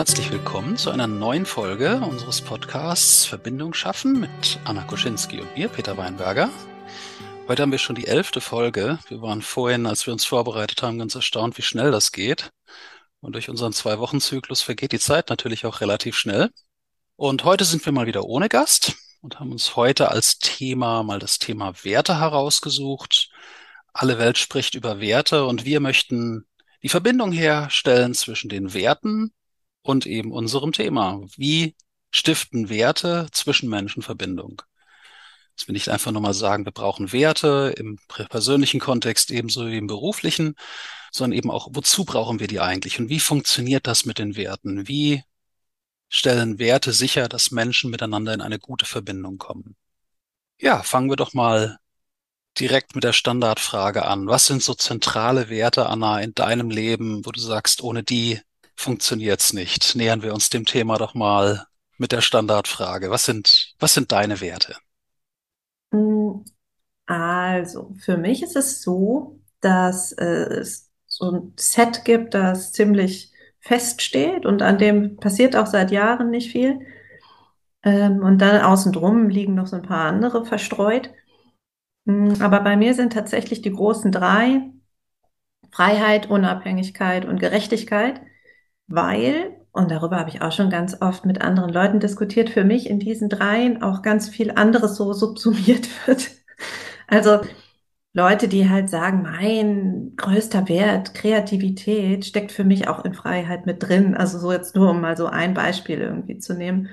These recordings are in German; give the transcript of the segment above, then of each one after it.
Herzlich willkommen zu einer neuen Folge unseres Podcasts Verbindung schaffen mit Anna Koschinski und mir, Peter Weinberger. Heute haben wir schon die elfte Folge. Wir waren vorhin, als wir uns vorbereitet haben, ganz erstaunt, wie schnell das geht. Und durch unseren Zwei-Wochen-Zyklus vergeht die Zeit natürlich auch relativ schnell. Und heute sind wir mal wieder ohne Gast und haben uns heute als Thema mal das Thema Werte herausgesucht. Alle Welt spricht über Werte und wir möchten die Verbindung herstellen zwischen den Werten und eben unserem Thema. Wie stiften Werte zwischen Menschen Verbindung? Dass wir nicht einfach nur mal sagen, wir brauchen Werte im persönlichen Kontext ebenso wie im beruflichen, sondern eben auch, wozu brauchen wir die eigentlich und wie funktioniert das mit den Werten? Wie stellen Werte sicher, dass Menschen miteinander in eine gute Verbindung kommen? Ja, fangen wir doch mal direkt mit der Standardfrage an. Was sind so zentrale Werte, Anna, in deinem Leben, wo du sagst, ohne die funktioniert's nicht. Nähern wir uns dem Thema doch mal mit der Standardfrage. Was sind, was sind deine Werte? Mm, also, für mich ist es so, dass äh, es so ein Set gibt, das ziemlich feststeht und an dem passiert auch seit Jahren nicht viel. Ähm, und dann außen drum liegen noch so ein paar andere verstreut. Mm, aber bei mir sind tatsächlich die großen drei Freiheit, Unabhängigkeit und Gerechtigkeit weil, und darüber habe ich auch schon ganz oft mit anderen Leuten diskutiert, für mich in diesen dreien auch ganz viel anderes so subsumiert wird. Also Leute, die halt sagen, mein größter Wert, Kreativität, steckt für mich auch in Freiheit mit drin. Also so jetzt nur, um mal so ein Beispiel irgendwie zu nehmen.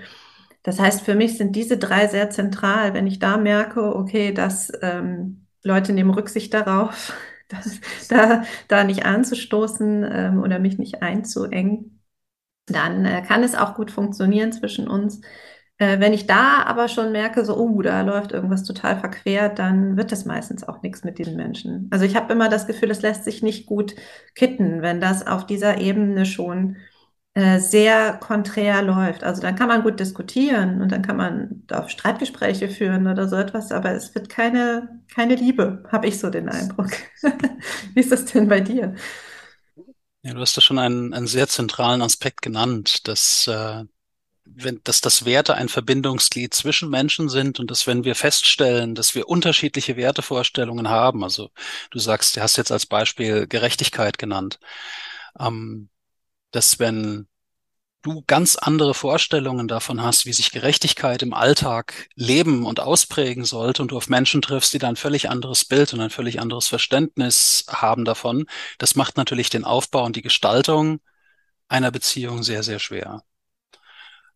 Das heißt, für mich sind diese drei sehr zentral. Wenn ich da merke, okay, dass ähm, Leute nehmen Rücksicht darauf, das, da, da nicht anzustoßen ähm, oder mich nicht einzuengen, dann äh, kann es auch gut funktionieren zwischen uns. Äh, wenn ich da aber schon merke, so, oh, da läuft irgendwas total verquert, dann wird das meistens auch nichts mit diesen Menschen. Also ich habe immer das Gefühl, es lässt sich nicht gut kitten, wenn das auf dieser Ebene schon äh, sehr konträr läuft. Also dann kann man gut diskutieren und dann kann man auch Streitgespräche führen oder so etwas, aber es wird keine, keine Liebe, habe ich so den Eindruck. Wie ist das denn bei dir? Ja, du hast da schon einen, einen sehr zentralen Aspekt genannt, dass, äh, wenn, dass das Werte ein Verbindungsglied zwischen Menschen sind und dass wenn wir feststellen, dass wir unterschiedliche Wertevorstellungen haben, also du sagst, du hast jetzt als Beispiel Gerechtigkeit genannt, ähm, dass wenn du ganz andere Vorstellungen davon hast, wie sich Gerechtigkeit im Alltag leben und ausprägen sollte und du auf Menschen triffst, die da ein völlig anderes Bild und ein völlig anderes Verständnis haben davon, das macht natürlich den Aufbau und die Gestaltung einer Beziehung sehr, sehr schwer.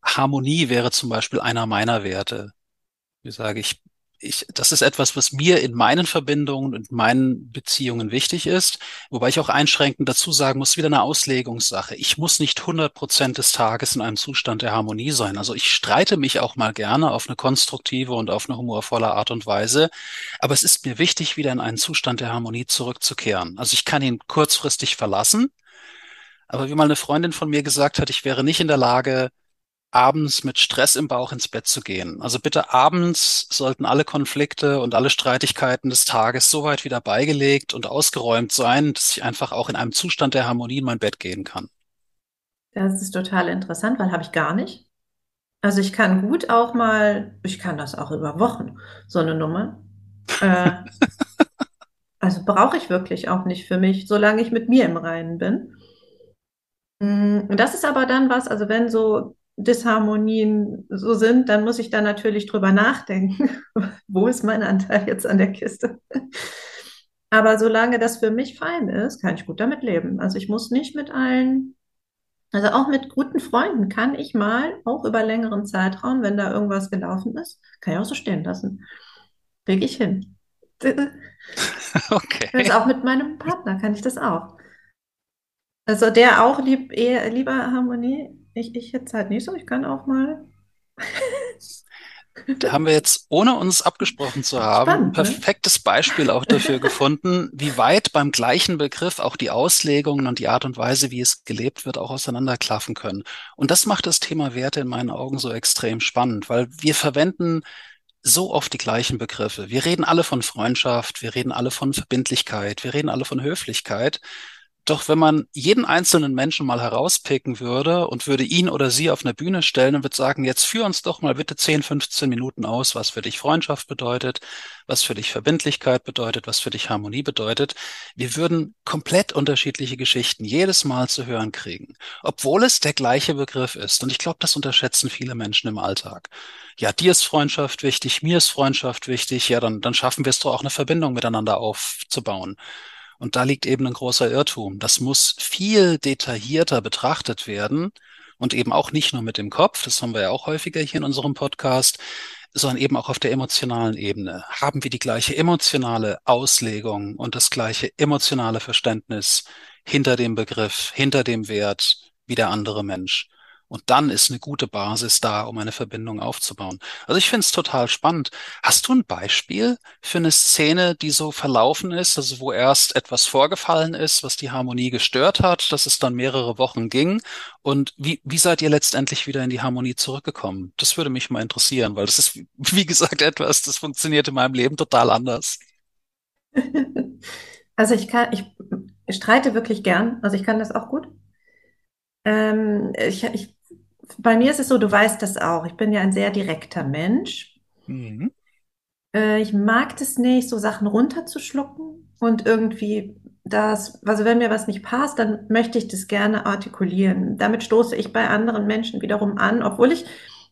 Harmonie wäre zum Beispiel einer meiner Werte. Ich sage, ich ich, das ist etwas, was mir in meinen Verbindungen und meinen Beziehungen wichtig ist, wobei ich auch einschränkend dazu sagen muss, wieder eine Auslegungssache. Ich muss nicht 100 Prozent des Tages in einem Zustand der Harmonie sein. Also ich streite mich auch mal gerne auf eine konstruktive und auf eine humorvolle Art und Weise, aber es ist mir wichtig, wieder in einen Zustand der Harmonie zurückzukehren. Also ich kann ihn kurzfristig verlassen, aber wie mal eine Freundin von mir gesagt hat, ich wäre nicht in der Lage, abends mit Stress im Bauch ins Bett zu gehen. Also bitte abends sollten alle Konflikte und alle Streitigkeiten des Tages so weit wieder beigelegt und ausgeräumt sein, dass ich einfach auch in einem Zustand der Harmonie in mein Bett gehen kann. Das ist total interessant, weil habe ich gar nicht. Also ich kann gut auch mal, ich kann das auch über Wochen, so eine Nummer. Äh, also brauche ich wirklich auch nicht für mich, solange ich mit mir im Reinen bin. Mm, und das ist aber dann was, also wenn so Disharmonien so sind, dann muss ich da natürlich drüber nachdenken. Wo ist mein Anteil jetzt an der Kiste? Aber solange das für mich fein ist, kann ich gut damit leben. Also ich muss nicht mit allen, also auch mit guten Freunden kann ich mal, auch über längeren Zeitraum, wenn da irgendwas gelaufen ist, kann ich auch so stehen lassen. Kriege ich hin. Okay. Also auch mit meinem Partner kann ich das auch. Also der auch lieb, eher, lieber Harmonie ich, ich jetzt halt nicht so. Ich kann auch mal. Da haben wir jetzt, ohne uns abgesprochen zu haben, Spannend, ein ne? perfektes Beispiel auch dafür gefunden, wie weit beim gleichen Begriff auch die Auslegungen und die Art und Weise, wie es gelebt wird, auch auseinanderklaffen können. Und das macht das Thema Werte in meinen Augen so extrem spannend, weil wir verwenden so oft die gleichen Begriffe. Wir reden alle von Freundschaft, wir reden alle von Verbindlichkeit, wir reden alle von Höflichkeit. Doch wenn man jeden einzelnen Menschen mal herauspicken würde und würde ihn oder sie auf eine Bühne stellen und würde sagen, jetzt führ uns doch mal bitte 10, 15 Minuten aus, was für dich Freundschaft bedeutet, was für dich Verbindlichkeit bedeutet, was für dich Harmonie bedeutet. Wir würden komplett unterschiedliche Geschichten jedes Mal zu hören kriegen, obwohl es der gleiche Begriff ist. Und ich glaube, das unterschätzen viele Menschen im Alltag. Ja, dir ist Freundschaft wichtig, mir ist Freundschaft wichtig, ja, dann, dann schaffen wir es doch auch eine Verbindung miteinander aufzubauen. Und da liegt eben ein großer Irrtum. Das muss viel detaillierter betrachtet werden und eben auch nicht nur mit dem Kopf, das haben wir ja auch häufiger hier in unserem Podcast, sondern eben auch auf der emotionalen Ebene. Haben wir die gleiche emotionale Auslegung und das gleiche emotionale Verständnis hinter dem Begriff, hinter dem Wert wie der andere Mensch? Und dann ist eine gute Basis da, um eine Verbindung aufzubauen. Also ich finde es total spannend. Hast du ein Beispiel für eine Szene, die so verlaufen ist, also wo erst etwas vorgefallen ist, was die Harmonie gestört hat, dass es dann mehrere Wochen ging? Und wie, wie seid ihr letztendlich wieder in die Harmonie zurückgekommen? Das würde mich mal interessieren, weil das ist, wie gesagt, etwas, das funktioniert in meinem Leben total anders. Also ich kann, ich streite wirklich gern, also ich kann das auch gut. Ähm, ich, ich bei mir ist es so, du weißt das auch. Ich bin ja ein sehr direkter Mensch. Mhm. Äh, ich mag das nicht, so Sachen runterzuschlucken und irgendwie das, also wenn mir was nicht passt, dann möchte ich das gerne artikulieren. Damit stoße ich bei anderen Menschen wiederum an, obwohl ich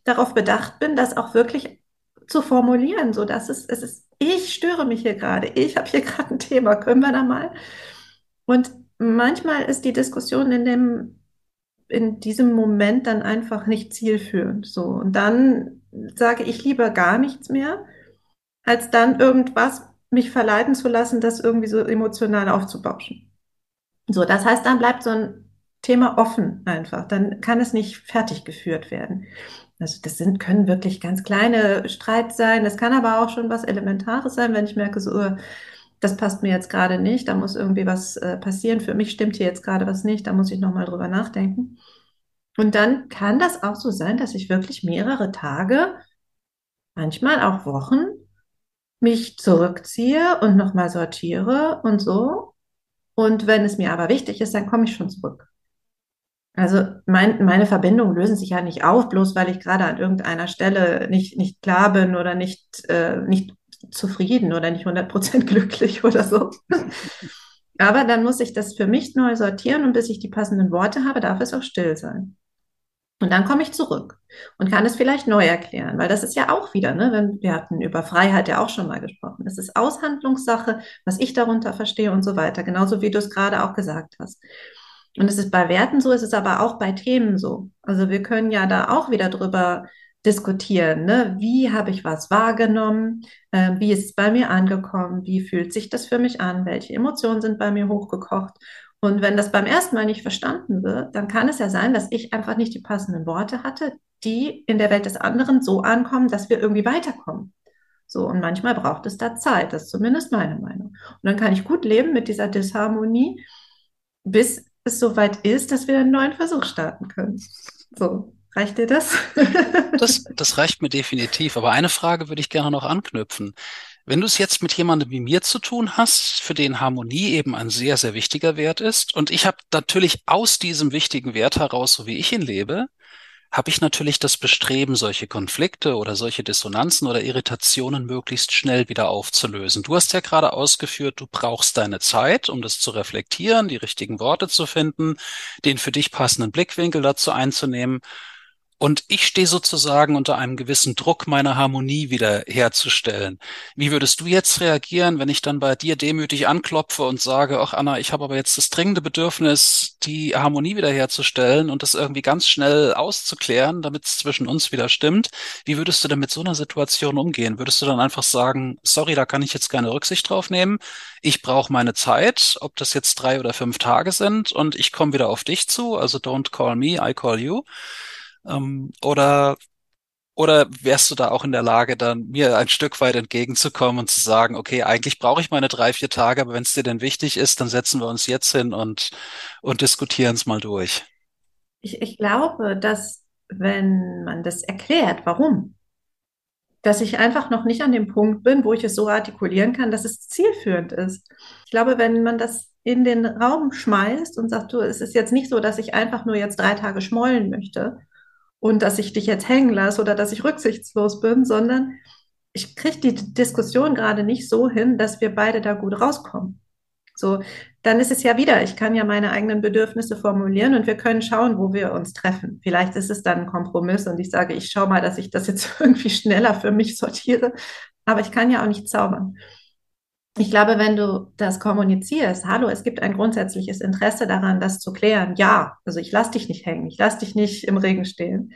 darauf bedacht bin, das auch wirklich zu formulieren, so dass es, es ist, ich störe mich hier gerade, ich habe hier gerade ein Thema, können wir da mal? Und manchmal ist die Diskussion in dem in diesem Moment dann einfach nicht zielführend. So. Und dann sage ich lieber gar nichts mehr, als dann irgendwas mich verleiten zu lassen, das irgendwie so emotional aufzubauschen. So, das heißt, dann bleibt so ein Thema offen einfach. Dann kann es nicht fertig geführt werden. Also das sind, können wirklich ganz kleine Streits sein. Das kann aber auch schon was Elementares sein, wenn ich merke, so, das passt mir jetzt gerade nicht, da muss irgendwie was äh, passieren. Für mich stimmt hier jetzt gerade was nicht, da muss ich nochmal drüber nachdenken. Und dann kann das auch so sein, dass ich wirklich mehrere Tage, manchmal auch Wochen, mich zurückziehe und nochmal sortiere und so. Und wenn es mir aber wichtig ist, dann komme ich schon zurück. Also mein, meine Verbindungen lösen sich ja nicht auf, bloß weil ich gerade an irgendeiner Stelle nicht, nicht klar bin oder nicht, äh, nicht zufrieden oder nicht 100% glücklich oder so. Aber dann muss ich das für mich neu sortieren und bis ich die passenden Worte habe, darf es auch still sein. Und dann komme ich zurück und kann es vielleicht neu erklären, weil das ist ja auch wieder, ne, wenn wir hatten über Freiheit ja auch schon mal gesprochen. Es ist Aushandlungssache, was ich darunter verstehe und so weiter, genauso wie du es gerade auch gesagt hast. Und es ist bei Werten so, es ist aber auch bei Themen so. Also wir können ja da auch wieder drüber diskutieren. Ne? Wie habe ich was wahrgenommen? Äh, wie ist es bei mir angekommen? Wie fühlt sich das für mich an? Welche Emotionen sind bei mir hochgekocht? Und wenn das beim ersten Mal nicht verstanden wird, dann kann es ja sein, dass ich einfach nicht die passenden Worte hatte, die in der Welt des anderen so ankommen, dass wir irgendwie weiterkommen. So, und manchmal braucht es da Zeit. Das ist zumindest meine Meinung. Und dann kann ich gut leben mit dieser Disharmonie, bis es soweit ist, dass wir einen neuen Versuch starten können. So. Reicht dir das? das? Das reicht mir definitiv. Aber eine Frage würde ich gerne noch anknüpfen. Wenn du es jetzt mit jemandem wie mir zu tun hast, für den Harmonie eben ein sehr, sehr wichtiger Wert ist, und ich habe natürlich aus diesem wichtigen Wert heraus, so wie ich ihn lebe, habe ich natürlich das Bestreben, solche Konflikte oder solche Dissonanzen oder Irritationen möglichst schnell wieder aufzulösen. Du hast ja gerade ausgeführt, du brauchst deine Zeit, um das zu reflektieren, die richtigen Worte zu finden, den für dich passenden Blickwinkel dazu einzunehmen. Und ich stehe sozusagen unter einem gewissen Druck, meine Harmonie wieder herzustellen. Wie würdest du jetzt reagieren, wenn ich dann bei dir demütig anklopfe und sage, ach Anna, ich habe aber jetzt das dringende Bedürfnis, die Harmonie wiederherzustellen und das irgendwie ganz schnell auszuklären, damit es zwischen uns wieder stimmt. Wie würdest du denn mit so einer Situation umgehen? Würdest du dann einfach sagen, sorry, da kann ich jetzt keine Rücksicht drauf nehmen. Ich brauche meine Zeit, ob das jetzt drei oder fünf Tage sind und ich komme wieder auf dich zu. Also don't call me, I call you. Ähm, oder, Oder wärst du da auch in der Lage, dann mir ein Stück weit entgegenzukommen und zu sagen, okay, eigentlich brauche ich meine drei, vier Tage, aber wenn es dir denn wichtig ist, dann setzen wir uns jetzt hin und, und diskutieren es mal durch. Ich, ich glaube, dass wenn man das erklärt, warum, dass ich einfach noch nicht an dem Punkt bin, wo ich es so artikulieren kann, dass es zielführend ist. Ich glaube, wenn man das in den Raum schmeißt und sagt, du, es ist jetzt nicht so, dass ich einfach nur jetzt drei Tage schmollen möchte, und dass ich dich jetzt hängen lasse oder dass ich rücksichtslos bin, sondern ich kriege die Diskussion gerade nicht so hin, dass wir beide da gut rauskommen. So, dann ist es ja wieder, ich kann ja meine eigenen Bedürfnisse formulieren und wir können schauen, wo wir uns treffen. Vielleicht ist es dann ein Kompromiss und ich sage, ich schaue mal, dass ich das jetzt irgendwie schneller für mich sortiere, aber ich kann ja auch nicht zaubern ich glaube, wenn du das kommunizierst, hallo, es gibt ein grundsätzliches Interesse daran, das zu klären. Ja, also ich lasse dich nicht hängen, ich lasse dich nicht im Regen stehen.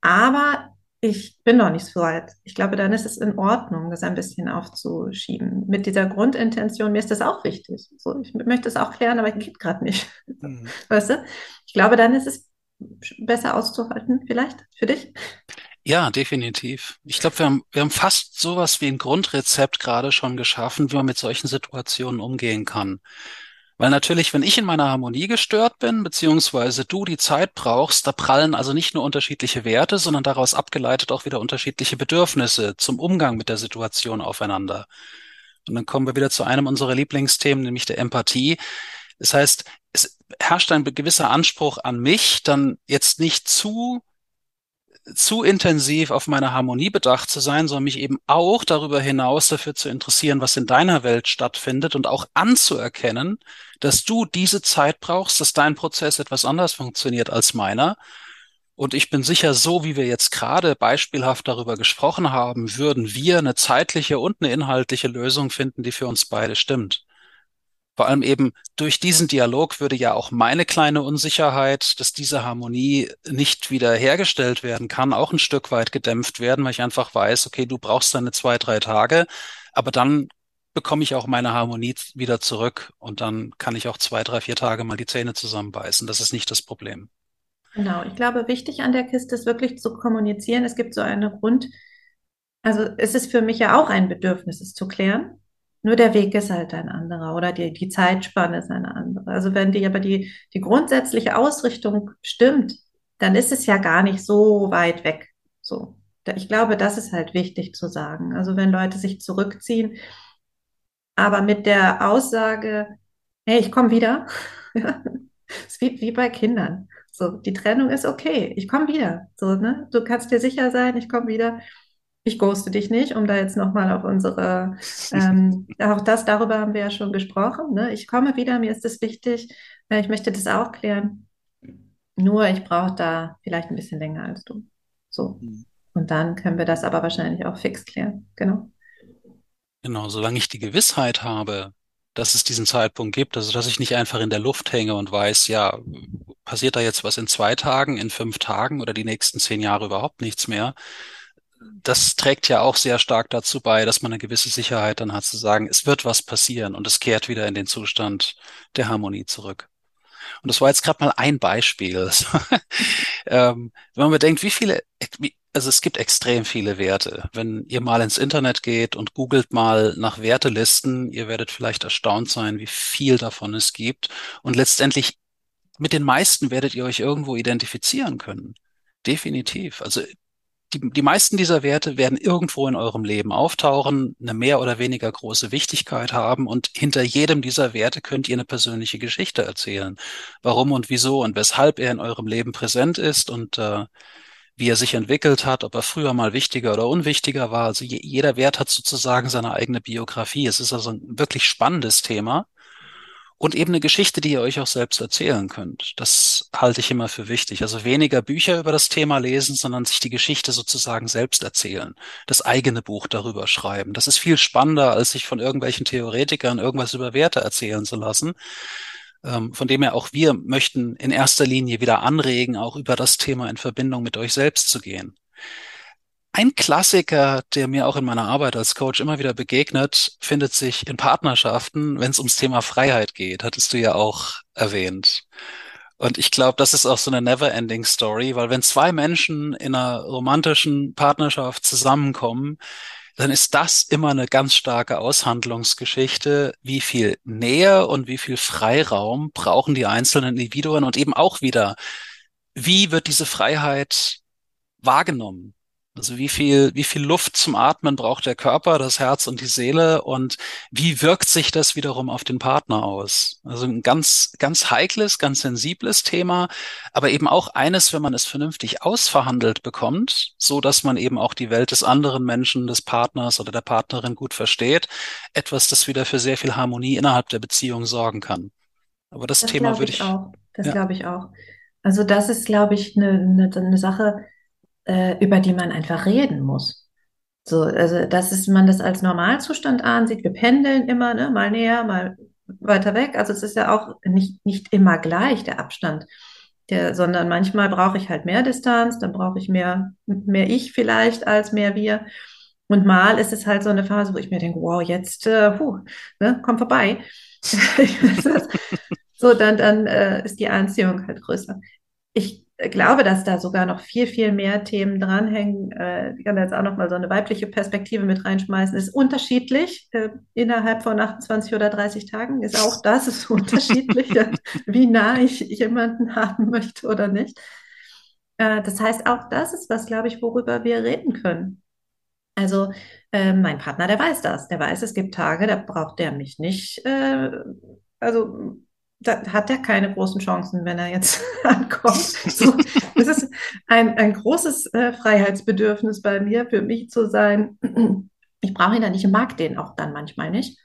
Aber ich bin noch nicht so weit. Ich glaube, dann ist es in Ordnung, das ein bisschen aufzuschieben. Mit dieser Grundintention, mir ist das auch wichtig. So, ich möchte es auch klären, aber es geht gerade nicht. Mhm. Weißt du? Ich glaube, dann ist es besser auszuhalten, vielleicht für dich. Ja, definitiv. Ich glaube, wir haben, wir haben fast sowas wie ein Grundrezept gerade schon geschaffen, wie man mit solchen Situationen umgehen kann. Weil natürlich, wenn ich in meiner Harmonie gestört bin, beziehungsweise du die Zeit brauchst, da prallen also nicht nur unterschiedliche Werte, sondern daraus abgeleitet auch wieder unterschiedliche Bedürfnisse zum Umgang mit der Situation aufeinander. Und dann kommen wir wieder zu einem unserer Lieblingsthemen, nämlich der Empathie. Das heißt, es herrscht ein gewisser Anspruch an mich, dann jetzt nicht zu zu intensiv auf meine Harmonie bedacht zu sein, sondern mich eben auch darüber hinaus dafür zu interessieren, was in deiner Welt stattfindet und auch anzuerkennen, dass du diese Zeit brauchst, dass dein Prozess etwas anders funktioniert als meiner. Und ich bin sicher, so wie wir jetzt gerade beispielhaft darüber gesprochen haben, würden wir eine zeitliche und eine inhaltliche Lösung finden, die für uns beide stimmt. Vor allem eben durch diesen Dialog würde ja auch meine kleine Unsicherheit, dass diese Harmonie nicht wieder hergestellt werden kann, auch ein Stück weit gedämpft werden, weil ich einfach weiß, okay, du brauchst deine zwei, drei Tage, aber dann bekomme ich auch meine Harmonie wieder zurück und dann kann ich auch zwei, drei, vier Tage mal die Zähne zusammenbeißen. Das ist nicht das Problem. Genau, ich glaube, wichtig an der Kiste ist wirklich zu kommunizieren. Es gibt so eine Grund, also es ist für mich ja auch ein Bedürfnis, es zu klären. Nur der Weg ist halt ein anderer oder die, die Zeitspanne ist eine andere. Also wenn die aber die, die grundsätzliche Ausrichtung stimmt, dann ist es ja gar nicht so weit weg. So. Ich glaube, das ist halt wichtig zu sagen. Also wenn Leute sich zurückziehen, aber mit der Aussage, hey, ich komme wieder, es wie, wie bei Kindern. So, die Trennung ist okay, ich komme wieder. So, ne? Du kannst dir sicher sein, ich komme wieder ich ghoste dich nicht, um da jetzt nochmal auf unsere, ähm, auch das, darüber haben wir ja schon gesprochen. Ne? Ich komme wieder, mir ist das wichtig, äh, ich möchte das auch klären. Nur ich brauche da vielleicht ein bisschen länger als du. So. Mhm. Und dann können wir das aber wahrscheinlich auch fix klären. Genau. Genau, solange ich die Gewissheit habe, dass es diesen Zeitpunkt gibt, also dass ich nicht einfach in der Luft hänge und weiß, ja, passiert da jetzt was in zwei Tagen, in fünf Tagen oder die nächsten zehn Jahre überhaupt nichts mehr, das trägt ja auch sehr stark dazu bei, dass man eine gewisse Sicherheit dann hat zu sagen, es wird was passieren und es kehrt wieder in den Zustand der Harmonie zurück. Und das war jetzt gerade mal ein Beispiel. ähm, wenn man bedenkt, wie viele, also es gibt extrem viele Werte. Wenn ihr mal ins Internet geht und googelt mal nach Wertelisten, ihr werdet vielleicht erstaunt sein, wie viel davon es gibt. Und letztendlich mit den meisten werdet ihr euch irgendwo identifizieren können. Definitiv. Also die, die meisten dieser Werte werden irgendwo in eurem Leben auftauchen, eine mehr oder weniger große Wichtigkeit haben und hinter jedem dieser Werte könnt ihr eine persönliche Geschichte erzählen. Warum und wieso und weshalb er in eurem Leben präsent ist und äh, wie er sich entwickelt hat, ob er früher mal wichtiger oder unwichtiger war. Also je, jeder Wert hat sozusagen seine eigene Biografie. Es ist also ein wirklich spannendes Thema und eben eine Geschichte, die ihr euch auch selbst erzählen könnt. Das halte ich immer für wichtig. Also weniger Bücher über das Thema lesen, sondern sich die Geschichte sozusagen selbst erzählen. Das eigene Buch darüber schreiben. Das ist viel spannender, als sich von irgendwelchen Theoretikern irgendwas über Werte erzählen zu lassen. Ähm, von dem her auch wir möchten in erster Linie wieder anregen, auch über das Thema in Verbindung mit euch selbst zu gehen. Ein Klassiker, der mir auch in meiner Arbeit als Coach immer wieder begegnet, findet sich in Partnerschaften, wenn es ums Thema Freiheit geht, hattest du ja auch erwähnt. Und ich glaube, das ist auch so eine never-ending Story, weil wenn zwei Menschen in einer romantischen Partnerschaft zusammenkommen, dann ist das immer eine ganz starke Aushandlungsgeschichte. Wie viel Nähe und wie viel Freiraum brauchen die einzelnen Individuen und eben auch wieder, wie wird diese Freiheit wahrgenommen? Also wie viel, wie viel Luft zum Atmen braucht der Körper, das Herz und die Seele und wie wirkt sich das wiederum auf den Partner aus? Also ein ganz, ganz heikles, ganz sensibles Thema, aber eben auch eines, wenn man es vernünftig ausverhandelt bekommt, so dass man eben auch die Welt des anderen Menschen, des Partners oder der Partnerin gut versteht, etwas, das wieder für sehr viel Harmonie innerhalb der Beziehung sorgen kann. Aber das, das Thema würde ich, ich auch. Das ja. glaube ich auch. Also das ist, glaube ich, eine, eine, eine Sache, äh, über die man einfach reden muss. So, also, dass es, man das als Normalzustand ansieht. Wir pendeln immer, ne, mal näher, mal weiter weg. Also, es ist ja auch nicht, nicht immer gleich, der Abstand. Der, sondern manchmal brauche ich halt mehr Distanz, dann brauche ich mehr, mehr ich vielleicht als mehr wir. Und mal ist es halt so eine Phase, wo ich mir denke, wow, jetzt, äh, puh, ne, komm vorbei. so, dann, dann äh, ist die Anziehung halt größer. Ich glaube, dass da sogar noch viel, viel mehr Themen dranhängen. Äh, ich kann da jetzt auch noch mal so eine weibliche Perspektive mit reinschmeißen. Ist unterschiedlich. Äh, innerhalb von 28 oder 30 Tagen ist auch das ist unterschiedlich, wie nah ich jemanden haben möchte oder nicht. Äh, das heißt, auch das ist was, glaube ich, worüber wir reden können. Also äh, mein Partner, der weiß das. Der weiß, es gibt Tage, da braucht der mich nicht. Äh, also da hat er keine großen Chancen, wenn er jetzt ankommt. So, das ist ein, ein großes äh, Freiheitsbedürfnis bei mir, für mich zu sein. Ich brauche ihn dann nicht, ich mag den auch dann manchmal nicht.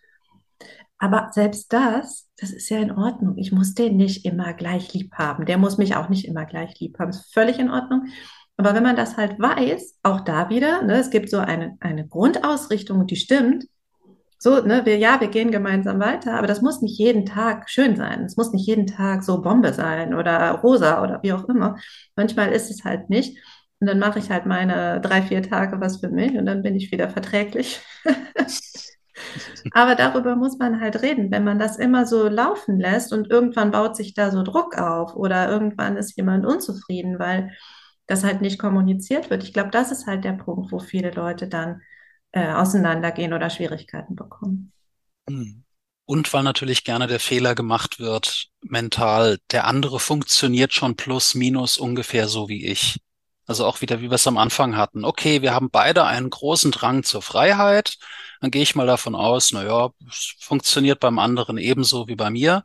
Aber selbst das, das ist ja in Ordnung. Ich muss den nicht immer gleich lieb haben. Der muss mich auch nicht immer gleich lieb haben. Ist völlig in Ordnung. Aber wenn man das halt weiß, auch da wieder, ne, es gibt so eine, eine Grundausrichtung, die stimmt, so, ne, wir, ja, wir gehen gemeinsam weiter, aber das muss nicht jeden Tag schön sein. Es muss nicht jeden Tag so Bombe sein oder rosa oder wie auch immer. Manchmal ist es halt nicht. Und dann mache ich halt meine drei, vier Tage was für mich und dann bin ich wieder verträglich. aber darüber muss man halt reden. Wenn man das immer so laufen lässt und irgendwann baut sich da so Druck auf oder irgendwann ist jemand unzufrieden, weil das halt nicht kommuniziert wird. Ich glaube, das ist halt der Punkt, wo viele Leute dann äh, auseinandergehen oder Schwierigkeiten bekommen. Hm. Und weil natürlich gerne der Fehler gemacht wird, mental, der andere funktioniert schon plus, minus ungefähr so wie ich. Also auch wieder, wie wir es am Anfang hatten. Okay, wir haben beide einen großen Drang zur Freiheit. Dann gehe ich mal davon aus, na ja, funktioniert beim anderen ebenso wie bei mir.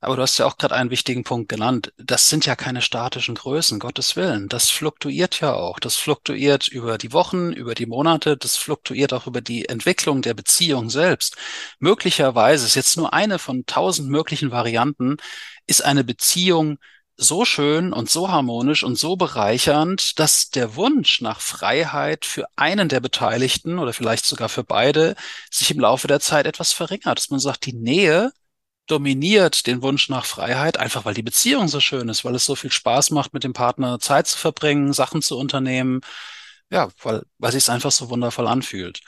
Aber du hast ja auch gerade einen wichtigen Punkt genannt. Das sind ja keine statischen Größen, Gottes Willen. Das fluktuiert ja auch. Das fluktuiert über die Wochen, über die Monate. Das fluktuiert auch über die Entwicklung der Beziehung selbst. Möglicherweise ist jetzt nur eine von tausend möglichen Varianten, ist eine Beziehung so schön und so harmonisch und so bereichernd, dass der Wunsch nach Freiheit für einen der Beteiligten oder vielleicht sogar für beide sich im Laufe der Zeit etwas verringert. Dass man sagt, die Nähe dominiert den Wunsch nach Freiheit, einfach weil die Beziehung so schön ist, weil es so viel Spaß macht, mit dem Partner Zeit zu verbringen, Sachen zu unternehmen. Ja, weil, weil sich es einfach so wundervoll anfühlt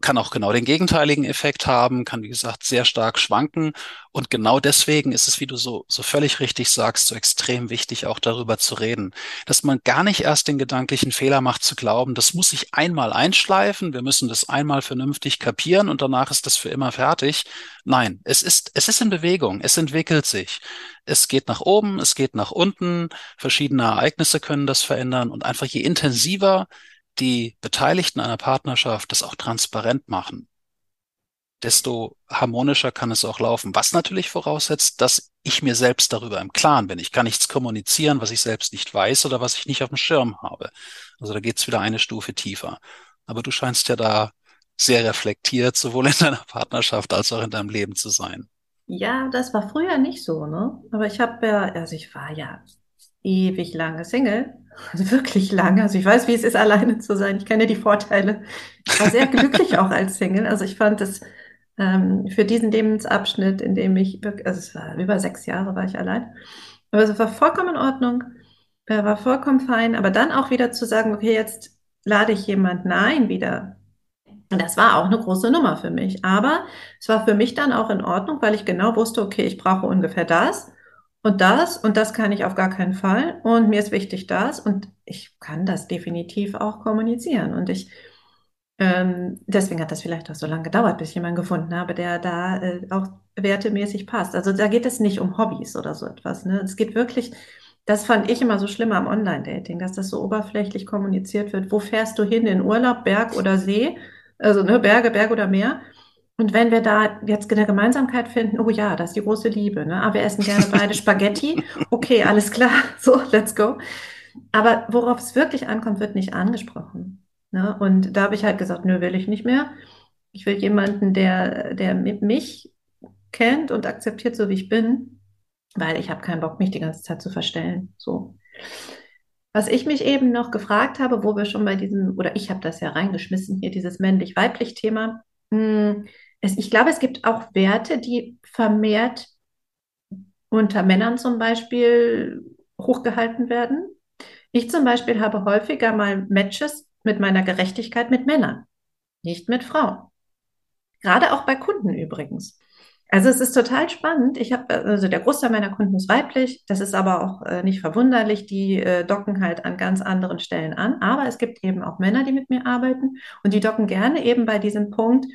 kann auch genau den gegenteiligen Effekt haben, kann, wie gesagt, sehr stark schwanken. Und genau deswegen ist es, wie du so, so völlig richtig sagst, so extrem wichtig, auch darüber zu reden. Dass man gar nicht erst den gedanklichen Fehler macht, zu glauben, das muss sich einmal einschleifen, wir müssen das einmal vernünftig kapieren und danach ist das für immer fertig. Nein, es ist, es ist in Bewegung, es entwickelt sich. Es geht nach oben, es geht nach unten, verschiedene Ereignisse können das verändern und einfach je intensiver die Beteiligten einer Partnerschaft das auch transparent machen, desto harmonischer kann es auch laufen. Was natürlich voraussetzt, dass ich mir selbst darüber im Klaren bin. Ich kann nichts kommunizieren, was ich selbst nicht weiß oder was ich nicht auf dem Schirm habe. Also da geht's wieder eine Stufe tiefer. Aber du scheinst ja da sehr reflektiert, sowohl in deiner Partnerschaft als auch in deinem Leben zu sein. Ja, das war früher nicht so, ne? Aber ich habe ja, also ich war ja ewig lange Single also wirklich lange. Also ich weiß, wie es ist, alleine zu sein. Ich kenne die Vorteile. Ich war sehr glücklich auch als Single. Also ich fand es ähm, für diesen Lebensabschnitt, in dem ich wirklich, also es war über sechs Jahre war ich allein. Aber es war vollkommen in Ordnung, war vollkommen fein. Aber dann auch wieder zu sagen, okay, jetzt lade ich jemanden ein wieder. Das war auch eine große Nummer für mich. Aber es war für mich dann auch in Ordnung, weil ich genau wusste, okay, ich brauche ungefähr das. Und das und das kann ich auf gar keinen Fall und mir ist wichtig das und ich kann das definitiv auch kommunizieren und ich ähm, deswegen hat das vielleicht auch so lange gedauert, bis ich jemanden gefunden habe, der da äh, auch wertemäßig passt. Also da geht es nicht um Hobbys oder so etwas. Ne? Es geht wirklich, das fand ich immer so schlimm am Online-Dating, dass das so oberflächlich kommuniziert wird. Wo fährst du hin? In Urlaub, Berg oder See? Also ne, Berge, Berg oder Meer? Und wenn wir da jetzt eine Gemeinsamkeit finden, oh ja, das ist die große Liebe, ne? Aber ah, wir essen gerne beide Spaghetti. Okay, alles klar, so, let's go. Aber worauf es wirklich ankommt, wird nicht angesprochen. Ne? Und da habe ich halt gesagt, nö, will ich nicht mehr. Ich will jemanden, der, der mich kennt und akzeptiert, so wie ich bin, weil ich habe keinen Bock, mich die ganze Zeit zu verstellen. So. Was ich mich eben noch gefragt habe, wo wir schon bei diesem, oder ich habe das ja reingeschmissen, hier dieses männlich-weiblich-Thema. Hm, ich glaube, es gibt auch Werte, die vermehrt unter Männern zum Beispiel hochgehalten werden. Ich zum Beispiel habe häufiger mal Matches mit meiner Gerechtigkeit mit Männern, nicht mit Frauen. Gerade auch bei Kunden übrigens. Also es ist total spannend. Ich habe, also der Großteil meiner Kunden ist weiblich. Das ist aber auch äh, nicht verwunderlich. Die äh, docken halt an ganz anderen Stellen an. Aber es gibt eben auch Männer, die mit mir arbeiten und die docken gerne eben bei diesem Punkt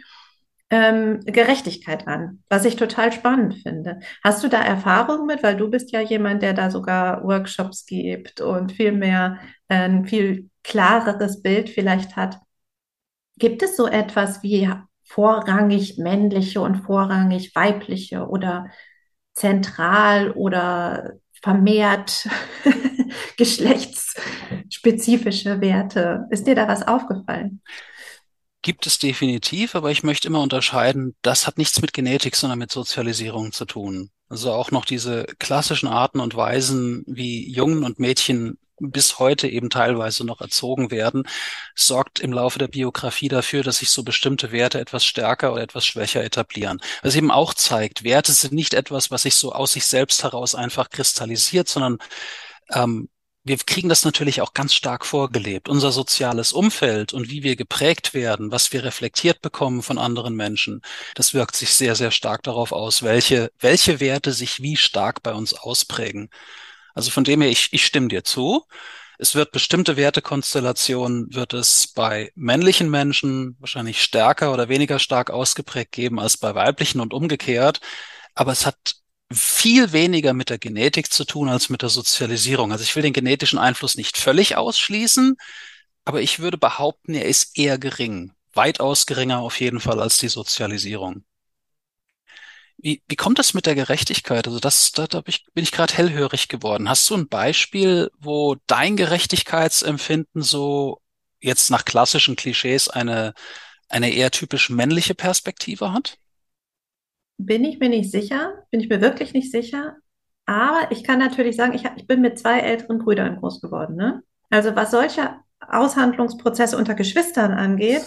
ähm, Gerechtigkeit an, was ich total spannend finde. Hast du da Erfahrung mit? Weil du bist ja jemand, der da sogar Workshops gibt und viel mehr, ein viel klareres Bild vielleicht hat. Gibt es so etwas wie vorrangig männliche und vorrangig weibliche oder zentral oder vermehrt geschlechtsspezifische Werte? Ist dir da was aufgefallen? Gibt es definitiv, aber ich möchte immer unterscheiden, das hat nichts mit Genetik, sondern mit Sozialisierung zu tun. Also auch noch diese klassischen Arten und Weisen, wie Jungen und Mädchen bis heute eben teilweise noch erzogen werden, sorgt im Laufe der Biografie dafür, dass sich so bestimmte Werte etwas stärker oder etwas schwächer etablieren. Was eben auch zeigt, Werte sind nicht etwas, was sich so aus sich selbst heraus einfach kristallisiert, sondern ähm, wir kriegen das natürlich auch ganz stark vorgelebt. Unser soziales Umfeld und wie wir geprägt werden, was wir reflektiert bekommen von anderen Menschen, das wirkt sich sehr, sehr stark darauf aus, welche, welche Werte sich wie stark bei uns ausprägen. Also von dem her, ich, ich stimme dir zu. Es wird bestimmte Wertekonstellationen, wird es bei männlichen Menschen wahrscheinlich stärker oder weniger stark ausgeprägt geben als bei weiblichen und umgekehrt. Aber es hat viel weniger mit der Genetik zu tun als mit der Sozialisierung. Also ich will den genetischen Einfluss nicht völlig ausschließen, aber ich würde behaupten, er ist eher gering. Weitaus geringer auf jeden Fall als die Sozialisierung. Wie, wie kommt das mit der Gerechtigkeit? Also das, da, da bin ich, bin ich gerade hellhörig geworden. Hast du ein Beispiel, wo dein Gerechtigkeitsempfinden so jetzt nach klassischen Klischees eine, eine eher typisch männliche Perspektive hat? Bin ich mir nicht sicher, bin ich mir wirklich nicht sicher. Aber ich kann natürlich sagen, ich, ich bin mit zwei älteren Brüdern groß geworden. Ne? Also was solche Aushandlungsprozesse unter Geschwistern angeht,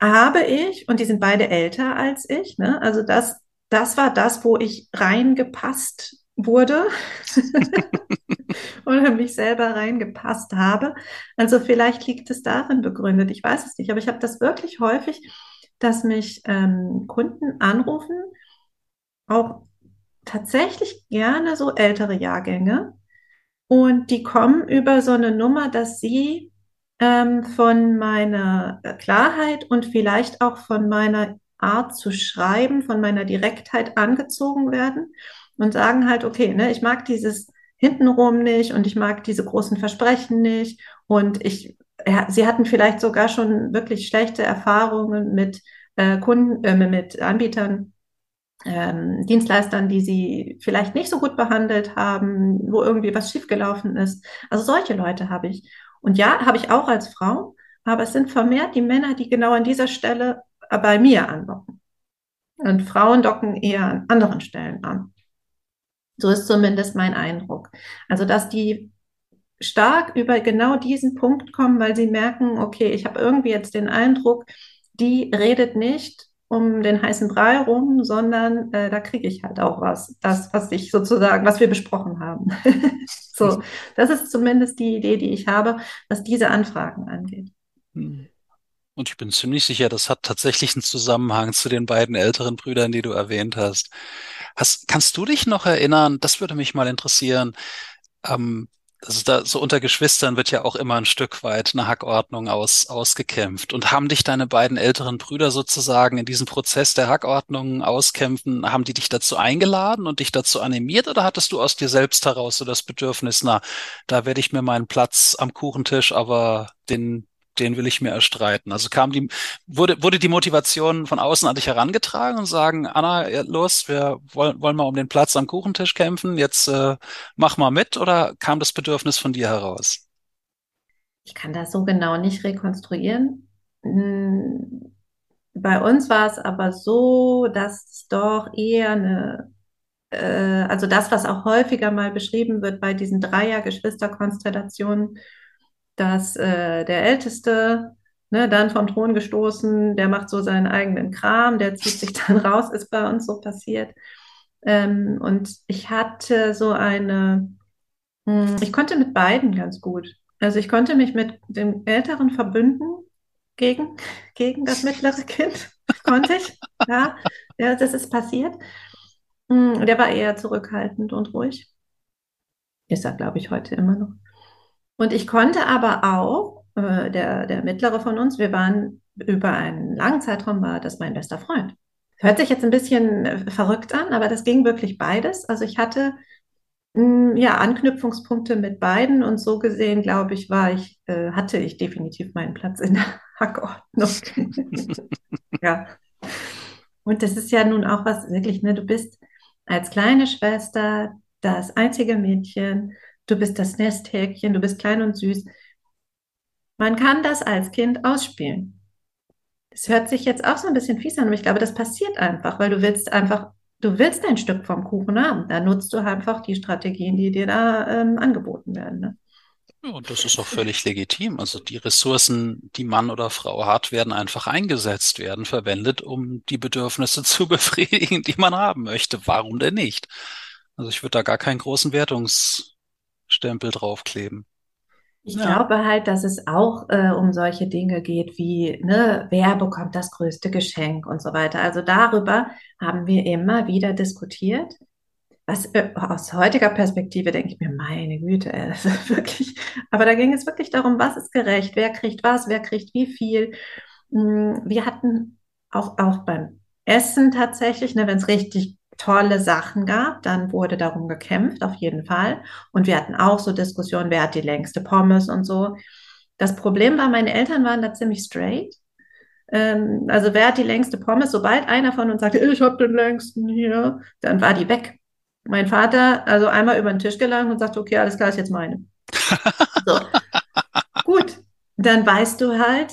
habe ich, und die sind beide älter als ich, ne? also das, das war das, wo ich reingepasst wurde oder mich selber reingepasst habe. Also vielleicht liegt es darin begründet, ich weiß es nicht, aber ich habe das wirklich häufig dass mich ähm, Kunden anrufen, auch tatsächlich gerne so ältere Jahrgänge. Und die kommen über so eine Nummer, dass sie ähm, von meiner Klarheit und vielleicht auch von meiner Art zu schreiben, von meiner Direktheit angezogen werden und sagen halt, okay, ne, ich mag dieses hintenrum nicht und ich mag diese großen Versprechen nicht und ich sie hatten vielleicht sogar schon wirklich schlechte Erfahrungen mit äh, Kunden, äh, mit Anbietern, ähm, Dienstleistern, die sie vielleicht nicht so gut behandelt haben, wo irgendwie was schiefgelaufen ist. Also solche Leute habe ich. Und ja, habe ich auch als Frau, aber es sind vermehrt die Männer, die genau an dieser Stelle bei mir andocken. Und Frauen docken eher an anderen Stellen an. So ist zumindest mein Eindruck. Also, dass die stark über genau diesen Punkt kommen, weil sie merken, okay, ich habe irgendwie jetzt den Eindruck, die redet nicht um den heißen Brei rum, sondern äh, da kriege ich halt auch was. Das, was ich sozusagen, was wir besprochen haben. so, das ist zumindest die Idee, die ich habe, was diese Anfragen angeht. Hm. Und ich bin ziemlich sicher, das hat tatsächlich einen Zusammenhang zu den beiden älteren Brüdern, die du erwähnt hast. hast kannst du dich noch erinnern, das würde mich mal interessieren, ähm, also da so unter Geschwistern wird ja auch immer ein Stück weit eine Hackordnung aus, ausgekämpft. Und haben dich deine beiden älteren Brüder sozusagen in diesem Prozess der Hackordnung auskämpfen, haben die dich dazu eingeladen und dich dazu animiert oder hattest du aus dir selbst heraus so das Bedürfnis, na, da werde ich mir meinen Platz am Kuchentisch, aber den den will ich mir erstreiten. Also kam die, wurde, wurde die Motivation von außen an dich herangetragen und sagen, Anna, los, wir wollen, wollen mal um den Platz am Kuchentisch kämpfen, jetzt äh, mach mal mit oder kam das Bedürfnis von dir heraus? Ich kann das so genau nicht rekonstruieren. Hm, bei uns war es aber so, dass es doch eher eine, äh, also das, was auch häufiger mal beschrieben wird bei diesen Dreier-Geschwisterkonstellationen, dass äh, der Älteste, ne, dann vom Thron gestoßen, der macht so seinen eigenen Kram, der zieht sich dann raus, ist bei uns so passiert. Ähm, und ich hatte so eine, hm, ich konnte mit beiden ganz gut. Also ich konnte mich mit dem Älteren verbünden gegen, gegen das mittlere Kind. konnte ich. Ja, ja, das ist passiert. Hm, der war eher zurückhaltend und ruhig. Ist er, glaube ich, heute immer noch. Und ich konnte aber auch, äh, der, der mittlere von uns, wir waren über einen langen Zeitraum, war das mein bester Freund. Hört sich jetzt ein bisschen äh, verrückt an, aber das ging wirklich beides. Also ich hatte mh, hm, ja Anknüpfungspunkte mit beiden und so gesehen, glaube ich, war ich, äh, hatte ich definitiv meinen Platz in der Hackordnung. ja. Und das ist ja nun auch was wirklich, ne, du bist als kleine Schwester das einzige Mädchen du bist das Nesthäkchen, du bist klein und süß. Man kann das als Kind ausspielen. Das hört sich jetzt auch so ein bisschen fies an, aber ich glaube, das passiert einfach, weil du willst einfach, du willst ein Stück vom Kuchen haben. Da nutzt du einfach die Strategien, die dir da ähm, angeboten werden. Ne? Ja, und das ist auch völlig legitim. Also die Ressourcen, die Mann oder Frau hat, werden einfach eingesetzt, werden verwendet, um die Bedürfnisse zu befriedigen, die man haben möchte. Warum denn nicht? Also ich würde da gar keinen großen Wertungs Stempel draufkleben. Ich ja. glaube halt, dass es auch äh, um solche Dinge geht wie, ne, wer bekommt das größte Geschenk und so weiter. Also darüber haben wir immer wieder diskutiert. Was äh, aus heutiger Perspektive denke ich mir, meine Güte, äh, wirklich. Aber da ging es wirklich darum, was ist gerecht, wer kriegt was, wer kriegt wie viel. Hm, wir hatten auch, auch beim Essen tatsächlich, ne, wenn es richtig tolle Sachen gab, dann wurde darum gekämpft, auf jeden Fall. Und wir hatten auch so Diskussionen, wer hat die längste Pommes und so. Das Problem war, meine Eltern waren da ziemlich straight. Ähm, also wer hat die längste Pommes? Sobald einer von uns sagte, ich habe den längsten hier, dann war die weg. Mein Vater also einmal über den Tisch gelangt und sagte, okay, alles klar, ist jetzt meine. so. Gut, dann weißt du halt,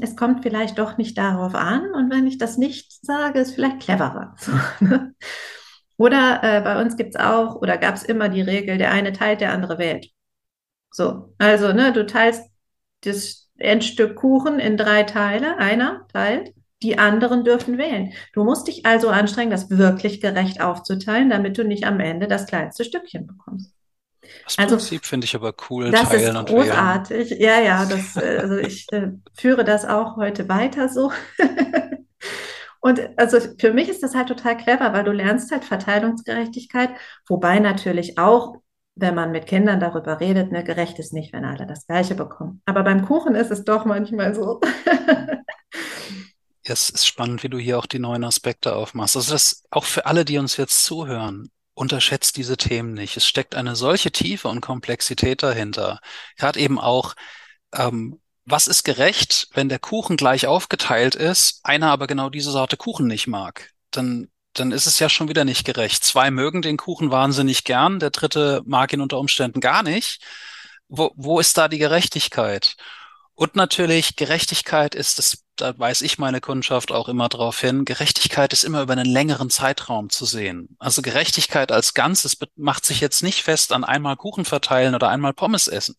es kommt vielleicht doch nicht darauf an und wenn ich das nicht sage, ist vielleicht cleverer. Ne? oder äh, bei uns gibt es auch oder gab es immer die Regel, der eine teilt, der andere wählt. So, also ne, du teilst das Endstück Kuchen in drei Teile, einer teilt, die anderen dürfen wählen. Du musst dich also anstrengen, das wirklich gerecht aufzuteilen, damit du nicht am Ende das kleinste Stückchen bekommst. Das also, Prinzip finde ich aber cool. Das ist großartig. Ja, ja, das, also ich äh, führe das auch heute weiter so. Und also für mich ist das halt total clever, weil du lernst halt Verteilungsgerechtigkeit, wobei natürlich auch, wenn man mit Kindern darüber redet, ne, gerecht ist nicht, wenn alle das Gleiche bekommen. Aber beim Kuchen ist es doch manchmal so. es ist spannend, wie du hier auch die neuen Aspekte aufmachst. Also das auch für alle, die uns jetzt zuhören unterschätzt diese Themen nicht. Es steckt eine solche Tiefe und Komplexität dahinter. Gerade eben auch, ähm, was ist gerecht, wenn der Kuchen gleich aufgeteilt ist, einer aber genau diese Sorte Kuchen nicht mag? Dann, dann ist es ja schon wieder nicht gerecht. Zwei mögen den Kuchen wahnsinnig gern, der dritte mag ihn unter Umständen gar nicht. Wo, wo ist da die Gerechtigkeit? Und natürlich, Gerechtigkeit ist, das, da weise ich meine Kundschaft auch immer darauf hin, Gerechtigkeit ist immer über einen längeren Zeitraum zu sehen. Also Gerechtigkeit als Ganzes macht sich jetzt nicht fest an einmal Kuchen verteilen oder einmal Pommes essen,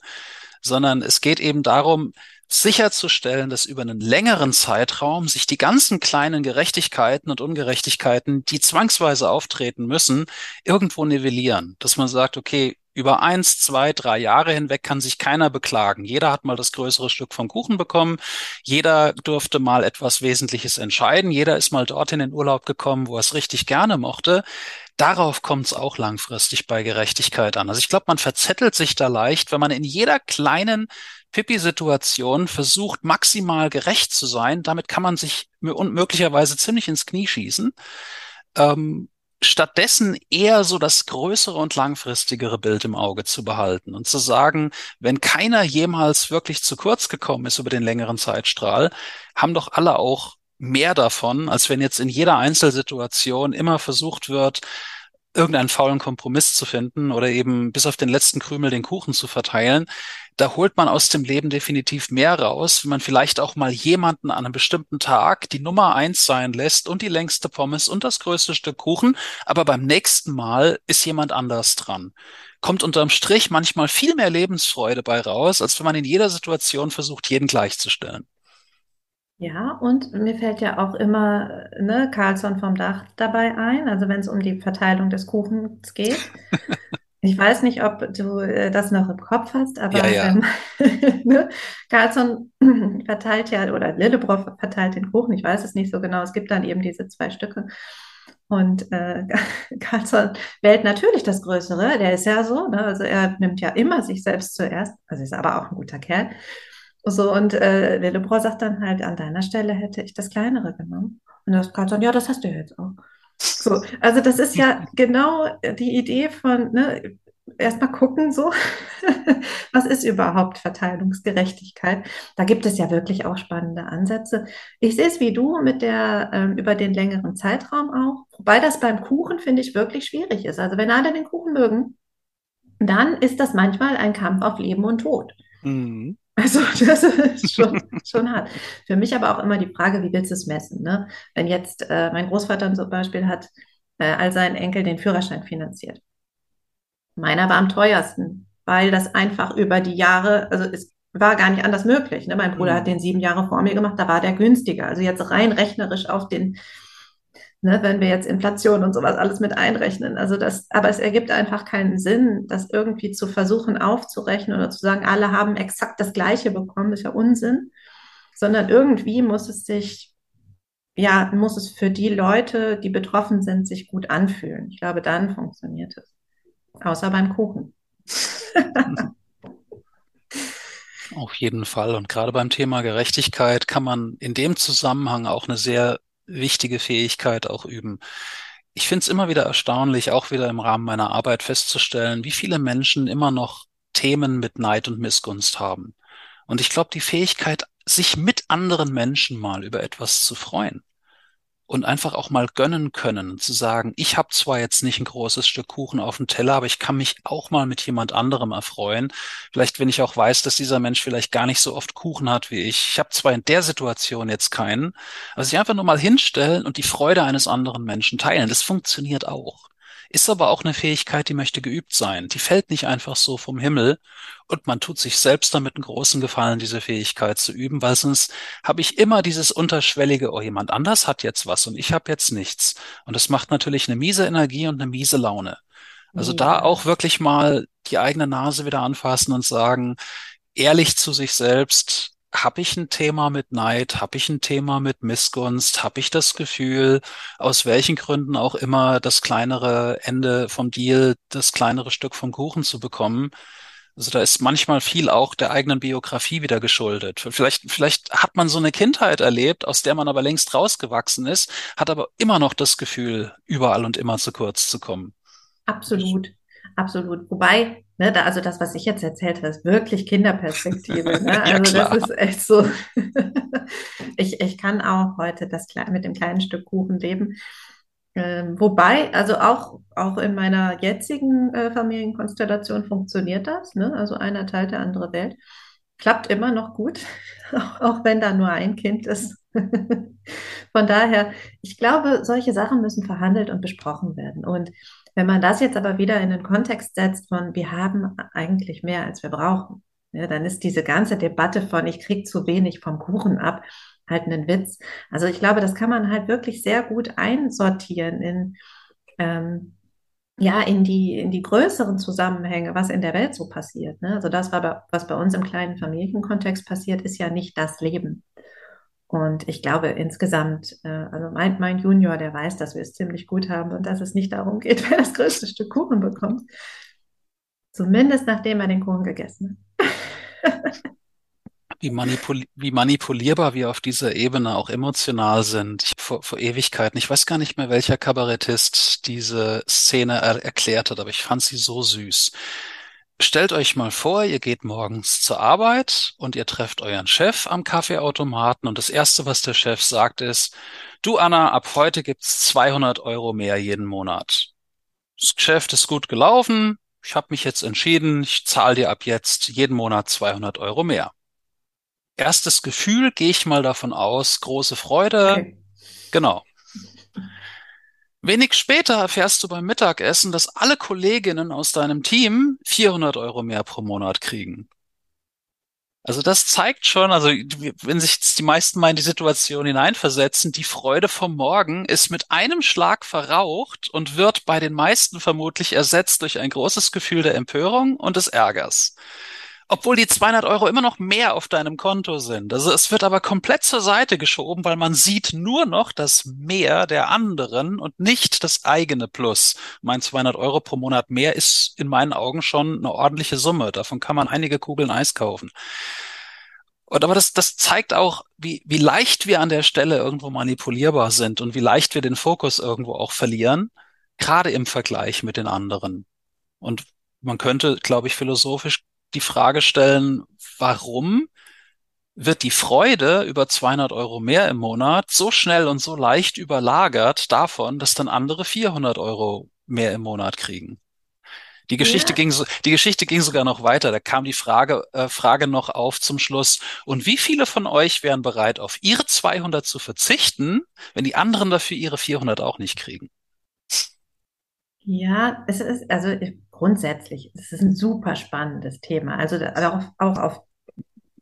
sondern es geht eben darum, sicherzustellen, dass über einen längeren Zeitraum sich die ganzen kleinen Gerechtigkeiten und Ungerechtigkeiten, die zwangsweise auftreten müssen, irgendwo nivellieren. Dass man sagt, okay, Über eins, zwei, drei Jahre hinweg kann sich keiner beklagen. Jeder hat mal das größere Stück vom Kuchen bekommen. Jeder durfte mal etwas Wesentliches entscheiden. Jeder ist mal dorthin in Urlaub gekommen, wo er es richtig gerne mochte. Darauf kommt es auch langfristig bei Gerechtigkeit an. Also ich glaube, man verzettelt sich da leicht, wenn man in jeder kleinen Pipi-Situation versucht, maximal gerecht zu sein. Damit kann man sich möglicherweise ziemlich ins Knie schießen. Ähm, stattdessen eher so das größere und langfristigere Bild im Auge zu behalten und zu sagen, wenn keiner jemals wirklich zu kurz gekommen ist über den längeren Zeitstrahl, haben doch alle auch mehr davon, als wenn jetzt in jeder Einzelsituation immer versucht wird, irgendeinen faulen Kompromiss zu finden oder eben bis auf den letzten Krümel den Kuchen zu verteilen, da holt man aus dem Leben definitiv mehr raus, wenn man vielleicht auch mal jemanden an einem bestimmten Tag die Nummer eins sein lässt und die längste Pommes und das größte Stück Kuchen, aber beim nächsten Mal ist jemand anders dran. Kommt unterm Strich manchmal viel mehr Lebensfreude bei raus, als wenn man in jeder Situation versucht, jeden gleichzustellen. Ja, und mir fällt ja auch immer ne, Carlsson vom Dach dabei ein, also wenn es um die Verteilung des Kuchens geht. Ich weiß nicht, ob du äh, das noch im Kopf hast, aber ja, ja. Ähm, ne? Carlsson verteilt ja, oder Lillebroff verteilt den Kuchen, ich weiß es nicht so genau. Es gibt dann eben diese zwei Stücke. Und äh, Carlsson wählt natürlich das Größere, der ist ja so, ne? also er nimmt ja immer sich selbst zuerst, also ist aber auch ein guter Kerl. So, und äh, Lillebrohr sagt dann halt, an deiner Stelle hätte ich das Kleinere genommen. Und das Carlsson, ja, das hast du jetzt auch. So, also das ist ja genau die Idee von, ne, erstmal gucken, so, was ist überhaupt Verteilungsgerechtigkeit? Da gibt es ja wirklich auch spannende Ansätze. Ich sehe es wie du mit der, ähm, über den längeren Zeitraum auch, wobei das beim Kuchen, finde ich, wirklich schwierig ist. Also wenn alle den Kuchen mögen, dann ist das manchmal ein Kampf auf Leben und Tod. Mhm. Also das ist schon, schon hart. Für mich aber auch immer die Frage, wie willst du es messen? Ne? Wenn jetzt äh, mein Großvater zum Beispiel hat äh, all seinen Enkel den Führerschein finanziert. Meiner war am teuersten, weil das einfach über die Jahre, also es war gar nicht anders möglich. Ne? Mein Bruder mhm. hat den sieben Jahre vor mir gemacht, da war der günstiger. Also jetzt rein rechnerisch auf den ne, wenn wir jetzt Inflation und sowas alles mit einrechnen. Also das, aber es ergibt einfach keinen Sinn, das irgendwie zu versuchen aufzurechnen oder zu sagen, alle haben exakt das Gleiche bekommen, ist ja Unsinn, sondern irgendwie muss es sich, ja, muss es für die Leute, die betroffen sind, sich gut anfühlen. Ich glaube, dann funktioniert es. Außer beim Kuchen. Auf jeden Fall. Und gerade beim Thema Gerechtigkeit kann man in dem Zusammenhang auch eine sehr wichtige Fähigkeit auch üben. Ich finde es immer wieder erstaunlich, auch wieder im Rahmen meiner Arbeit festzustellen, wie viele Menschen immer noch Themen mit Neid und Missgunst haben. Und ich glaube, die Fähigkeit, sich mit anderen Menschen mal über etwas zu freuen, und einfach auch mal gönnen können zu sagen, ich habe zwar jetzt nicht ein großes Stück Kuchen auf dem Teller, aber ich kann mich auch mal mit jemand anderem erfreuen. Vielleicht, wenn ich auch weiß, dass dieser Mensch vielleicht gar nicht so oft Kuchen hat wie ich. Ich habe zwar in der Situation jetzt keinen, also sich einfach nur mal hinstellen und die Freude eines anderen Menschen teilen. Das funktioniert auch. Ist aber auch eine Fähigkeit, die möchte geübt sein. Die fällt nicht einfach so vom Himmel und man tut sich selbst damit einen großen Gefallen, diese Fähigkeit zu üben, weil sonst habe ich immer dieses unterschwellige, oh, jemand anders hat jetzt was und ich habe jetzt nichts. Und das macht natürlich eine miese Energie und eine miese Laune. Also ja. da auch wirklich mal die eigene Nase wieder anfassen und sagen, ehrlich zu sich selbst, habe ich ein Thema mit Neid, habe ich ein Thema mit Missgunst, habe ich das Gefühl, aus welchen Gründen auch immer das kleinere Ende vom Deal, das kleinere Stück vom Kuchen zu bekommen. Also da ist manchmal viel auch der eigenen Biografie wieder geschuldet. Vielleicht, vielleicht hat man so eine Kindheit erlebt, aus der man aber längst rausgewachsen ist, hat aber immer noch das Gefühl, überall und immer zu kurz zu kommen. Absolut, absolut. Wobei, ne, da, also das, was ich jetzt erzählt habe, ist wirklich Kinderperspektive. Ne? Also ja, das ist echt so. ich, ich kann auch heute das mit dem kleinen Stück Kuchen leben. Ähm, wobei, also auch, auch in meiner jetzigen äh, Familienkonstellation funktioniert das. Ne? Also einer teilt der andere Welt. Klappt immer noch gut, auch, wenn da nur ein Kind ist. Von daher, ich glaube, solche Sachen müssen verhandelt und besprochen werden. Und wenn man das jetzt aber wieder in den Kontext setzt von, wir haben eigentlich mehr, als wir brauchen, ja, dann ist diese ganze Debatte von, ich kriege zu wenig vom Kuchen ab, halt einen Witz. Also ich glaube, das kann man halt wirklich sehr gut einsortieren in, ähm, ja, in die, in die größeren Zusammenhänge, was in der Welt so passiert. Ne? Also das, war was bei uns im kleinen Familienkontext passiert, ist ja nicht das Leben. Und ich glaube insgesamt, äh, also mein, mein Junior, der weiß, dass wir es ziemlich gut haben und dass es nicht darum geht, wer das größte Stück Kuchen bekommt. Zumindest nachdem er den Kuchen gegessen hat. wie, manipul wie manipulierbar wir auf dieser Ebene auch emotional sind. Ich, vor, vor Ewigkeiten, ich weiß gar nicht mehr, welcher Kabarettist diese Szene er erklärt hat, aber ich fand sie so süß. Stellt euch mal vor, ihr geht morgens zur Arbeit und ihr trefft euren Chef am Kaffeeautomaten und das erste, was der Chef sagt, ist, du Anna, ab heute gibt's 200 Euro mehr jeden Monat. Das Geschäft ist gut gelaufen. Ich habe mich jetzt entschieden, ich zahle dir ab jetzt jeden Monat 200 Euro mehr. Erstes Gefühl, gehe ich mal davon aus, große Freude. Okay. Genau. Wenig später erfährst du beim Mittagessen, dass alle Kolleginnen aus deinem Team 400 Euro mehr pro Monat kriegen. Also das zeigt schon, also wenn sich die meisten mal in die Situation hineinversetzen, die Freude vom Morgen ist mit einem Schlag verraucht und wird bei den meisten vermutlich ersetzt durch ein großes Gefühl der Empörung und des Ärgers obwohl die 200 Euro immer noch mehr auf deinem Konto sind. Also es wird aber komplett zur Seite geschoben, weil man sieht nur noch das Mehr der anderen und nicht das eigene Plus. Mein 200 Euro pro Monat mehr ist in meinen Augen schon eine ordentliche Summe. Davon kann man einige Kugeln Eis kaufen. Und aber das, das zeigt auch, wie, wie leicht wir an der Stelle irgendwo manipulierbar sind und wie leicht wir den Fokus irgendwo auch verlieren, gerade im Vergleich mit den anderen. Und man könnte, glaube ich, philosophisch die Frage stellen, warum wird die Freude über 200 Euro mehr im Monat so schnell und so leicht überlagert davon, dass dann andere 400 Euro mehr im Monat kriegen? Die Geschichte ja. ging so, die Geschichte ging sogar noch weiter. Da kam die Frage, äh, Frage noch auf zum Schluss. Und wie viele von euch wären bereit, auf ihre 200 zu verzichten, wenn die anderen dafür ihre 400 auch nicht kriegen? Ja, es ist, also grundsätzlich, es ist ein super spannendes Thema. Also auch, auch auf,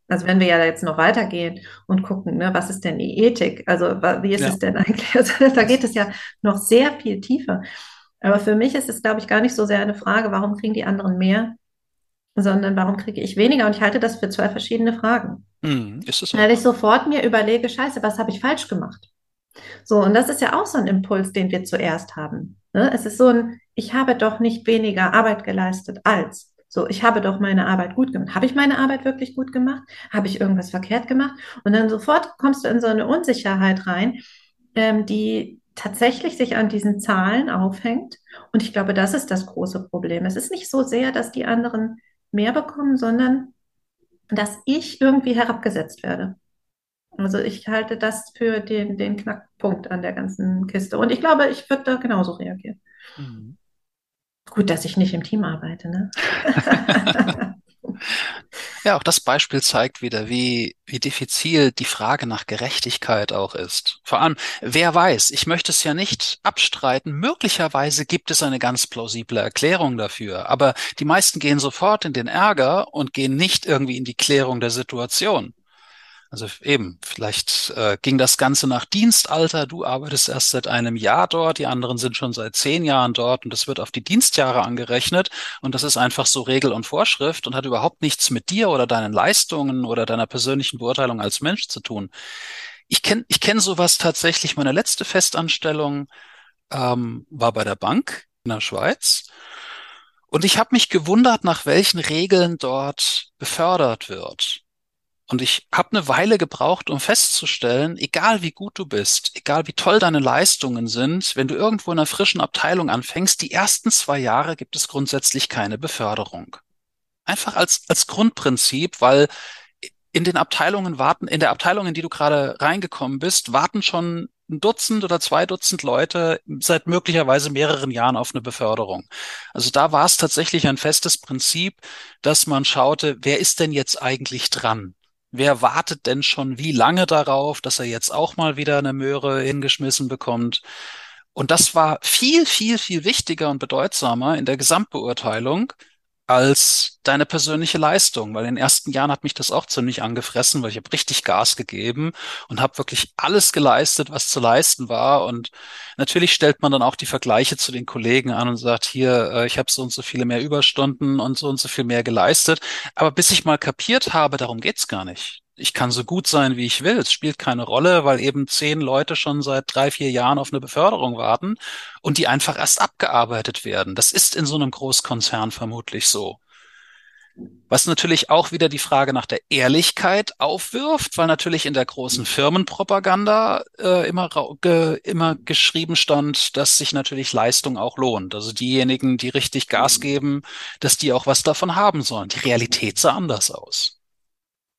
also wenn wir ja jetzt noch weitergehen und gucken, ne, was ist denn die Ethik? Also wie ist ja. es denn eigentlich? Also, da geht es ja noch sehr viel tiefer. Aber für mich ist es, glaube ich, gar nicht so sehr eine Frage, warum kriegen die anderen mehr, sondern warum kriege ich weniger? Und ich halte das für zwei verschiedene Fragen. Hm, ist es so? Weil ich sofort mir überlege, scheiße, was habe ich falsch gemacht? So, und das ist ja auch so ein Impuls, den wir zuerst haben. Ne? Es ist so ein, ich habe doch nicht weniger Arbeit geleistet als. So, ich habe doch meine Arbeit gut gemacht. Habe ich meine Arbeit wirklich gut gemacht? Habe ich irgendwas verkehrt gemacht? Und dann sofort kommst du in so eine Unsicherheit rein, ähm, die tatsächlich sich an diesen Zahlen aufhängt. Und ich glaube, das ist das große Problem. Es ist nicht so sehr, dass die anderen mehr bekommen, sondern dass ich irgendwie herabgesetzt werde. Also ich halte das für den, den Knackpunkt an der ganzen Kiste. Und ich glaube, ich würde da genauso reagieren. Mhm. Gut, dass ich nicht im Team arbeite, ne? ja, auch das Beispiel zeigt wieder, wie, wie diffizil die Frage nach Gerechtigkeit auch ist. Vor allem, wer weiß, ich möchte es ja nicht abstreiten, möglicherweise gibt es eine ganz plausible Erklärung dafür, aber die meisten gehen sofort in den Ärger und gehen nicht irgendwie in die Klärung der Situation. Also eben, vielleicht äh, ging das Ganze nach Dienstalter. Du arbeitest erst seit einem Jahr dort, die anderen sind schon seit zehn Jahren dort und das wird auf die Dienstjahre angerechnet. Und das ist einfach so Regel und Vorschrift und hat überhaupt nichts mit dir oder deinen Leistungen oder deiner persönlichen Beurteilung als Mensch zu tun. Ich kenne ich kenn sowas tatsächlich. Meine letzte Festanstellung ähm, war bei der Bank in der Schweiz. Und ich habe mich gewundert, nach welchen Regeln dort befördert wird. Und ich habe eine Weile gebraucht, um festzustellen, egal wie gut du bist, egal wie toll deine Leistungen sind, wenn du irgendwo in einer frischen Abteilung anfängst, die ersten zwei Jahre gibt es grundsätzlich keine Beförderung. Einfach als, als Grundprinzip, weil in den Abteilungen warten, in der Abteilung, in die du gerade reingekommen bist, warten schon ein Dutzend oder zwei Dutzend Leute seit möglicherweise mehreren Jahren auf eine Beförderung. Also da war es tatsächlich ein festes Prinzip, dass man schaute, wer ist denn jetzt eigentlich dran? Wer wartet denn schon wie lange darauf, dass er jetzt auch mal wieder eine Möhre hingeschmissen bekommt? Und das war viel, viel, viel wichtiger und bedeutsamer in der Gesamtbeurteilung als deine persönliche Leistung, weil in den ersten Jahren hat mich das auch ziemlich angefressen, weil ich habe richtig Gas gegeben und habe wirklich alles geleistet, was zu leisten war. Und natürlich stellt man dann auch die Vergleiche zu den Kollegen an und sagt, hier, äh, ich habe so und so viele mehr Überstunden und so und so viel mehr geleistet. Aber bis ich mal kapiert habe, darum geht's gar nicht ich kann so gut sein, wie ich will. Es spielt keine Rolle, weil eben zehn Leute schon seit drei, vier Jahren auf eine Beförderung warten und die einfach erst abgearbeitet werden. Das ist in so einem Großkonzern vermutlich so. Was natürlich auch wieder die Frage nach der Ehrlichkeit aufwirft, weil natürlich in der großen Firmenpropaganda äh, immer, ge, immer geschrieben stand, dass sich natürlich Leistung auch lohnt. Also diejenigen, die richtig Gas geben, dass die auch was davon haben sollen. Die Realität sah anders aus.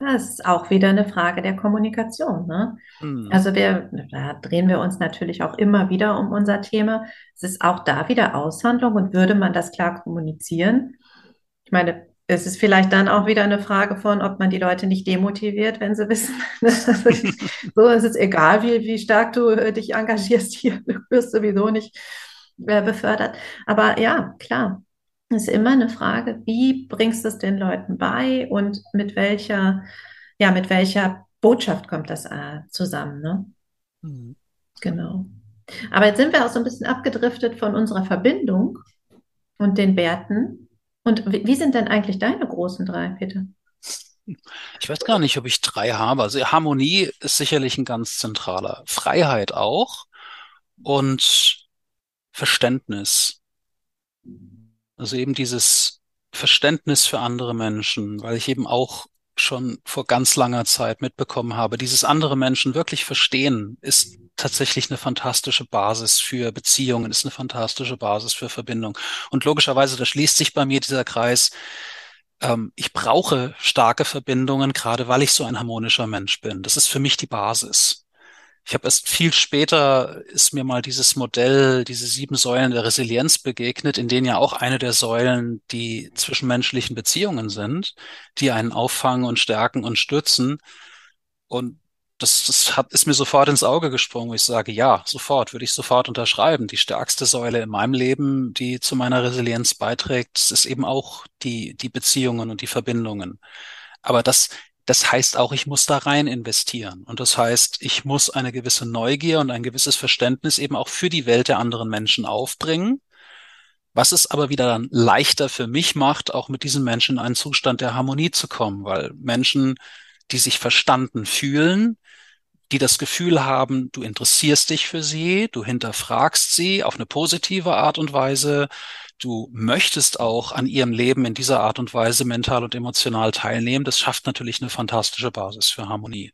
Das ist auch wieder eine Frage der Kommunikation. Ne? Mhm. Also wir, da drehen wir uns natürlich auch immer wieder um unser Thema. Es ist auch da wieder Aushandlung und würde man das klar kommunizieren? Ich meine, es ist vielleicht dann auch wieder eine Frage von, ob man die Leute nicht demotiviert, wenn sie wissen, so ist es egal, wie, wie stark du äh, dich engagierst hier, du wirst sowieso nicht äh, befördert. Aber ja, klar, ist immer eine Frage, wie bringst du es den Leuten bei und mit welcher, ja, mit welcher Botschaft kommt das äh, zusammen, ne? Mhm. Genau. Aber jetzt sind wir auch so ein bisschen abgedriftet von unserer Verbindung und den Werten. Und wie, wie sind denn eigentlich deine großen drei, Peter? Ich weiß gar nicht, ob ich drei habe. Also Harmonie ist sicherlich ein ganz zentraler. Freiheit auch und Verständnis. Also eben dieses Verständnis für andere Menschen, weil ich eben auch schon vor ganz langer Zeit mitbekommen habe, dieses andere Menschen wirklich verstehen, ist tatsächlich eine fantastische Basis für Beziehungen, ist eine fantastische Basis für Verbindung. Und logischerweise, da schließt sich bei mir dieser Kreis, ähm, ich brauche starke Verbindungen, gerade weil ich so ein harmonischer Mensch bin. Das ist für mich die Basis. Ich habe erst viel später ist mir mal dieses Modell, diese sieben Säulen der Resilienz begegnet, in denen ja auch eine der Säulen die zwischenmenschlichen Beziehungen sind, die einen auffangen und stärken und stützen. Und das, das hat, ist mir sofort ins Auge gesprungen, wo ich sage, ja, sofort, würde ich sofort unterschreiben. Die stärkste Säule in meinem Leben, die zu meiner Resilienz beiträgt, ist eben auch die, die Beziehungen und die Verbindungen. Aber das das heißt auch, ich muss da rein investieren. Und das heißt, ich muss eine gewisse Neugier und ein gewisses Verständnis eben auch für die Welt der anderen Menschen aufbringen. Was es aber wieder dann leichter für mich macht, auch mit diesen Menschen in einen Zustand der Harmonie zu kommen, weil Menschen, die sich verstanden fühlen, die das Gefühl haben, du interessierst dich für sie, du hinterfragst sie auf eine positive Art und Weise, du möchtest auch an ihrem Leben in dieser Art und Weise mental und emotional teilnehmen, das schafft natürlich eine fantastische Basis für Harmonie.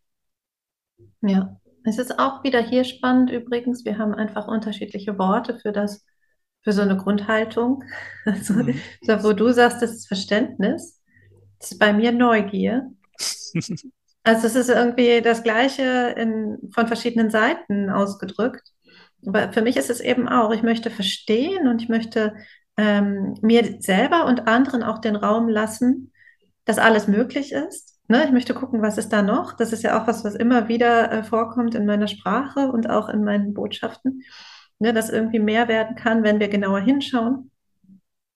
Ja, es ist auch wieder hier spannend übrigens. Wir haben einfach unterschiedliche Worte für das, für so eine Grundhaltung. Also, mhm. wo du sagst, das ist Verständnis, das ist bei mir Neugier. Also es ist irgendwie das Gleiche in, von verschiedenen Seiten ausgedrückt. Aber für mich ist es eben auch, ich möchte verstehen und ich möchte ähm, mir selber und anderen auch den Raum lassen, dass alles möglich ist. Ne? Ich möchte gucken, was ist da noch. Das ist ja auch was, was immer wieder äh, vorkommt in meiner Sprache und auch in meinen Botschaften, ne? dass irgendwie mehr werden kann, wenn wir genauer hinschauen.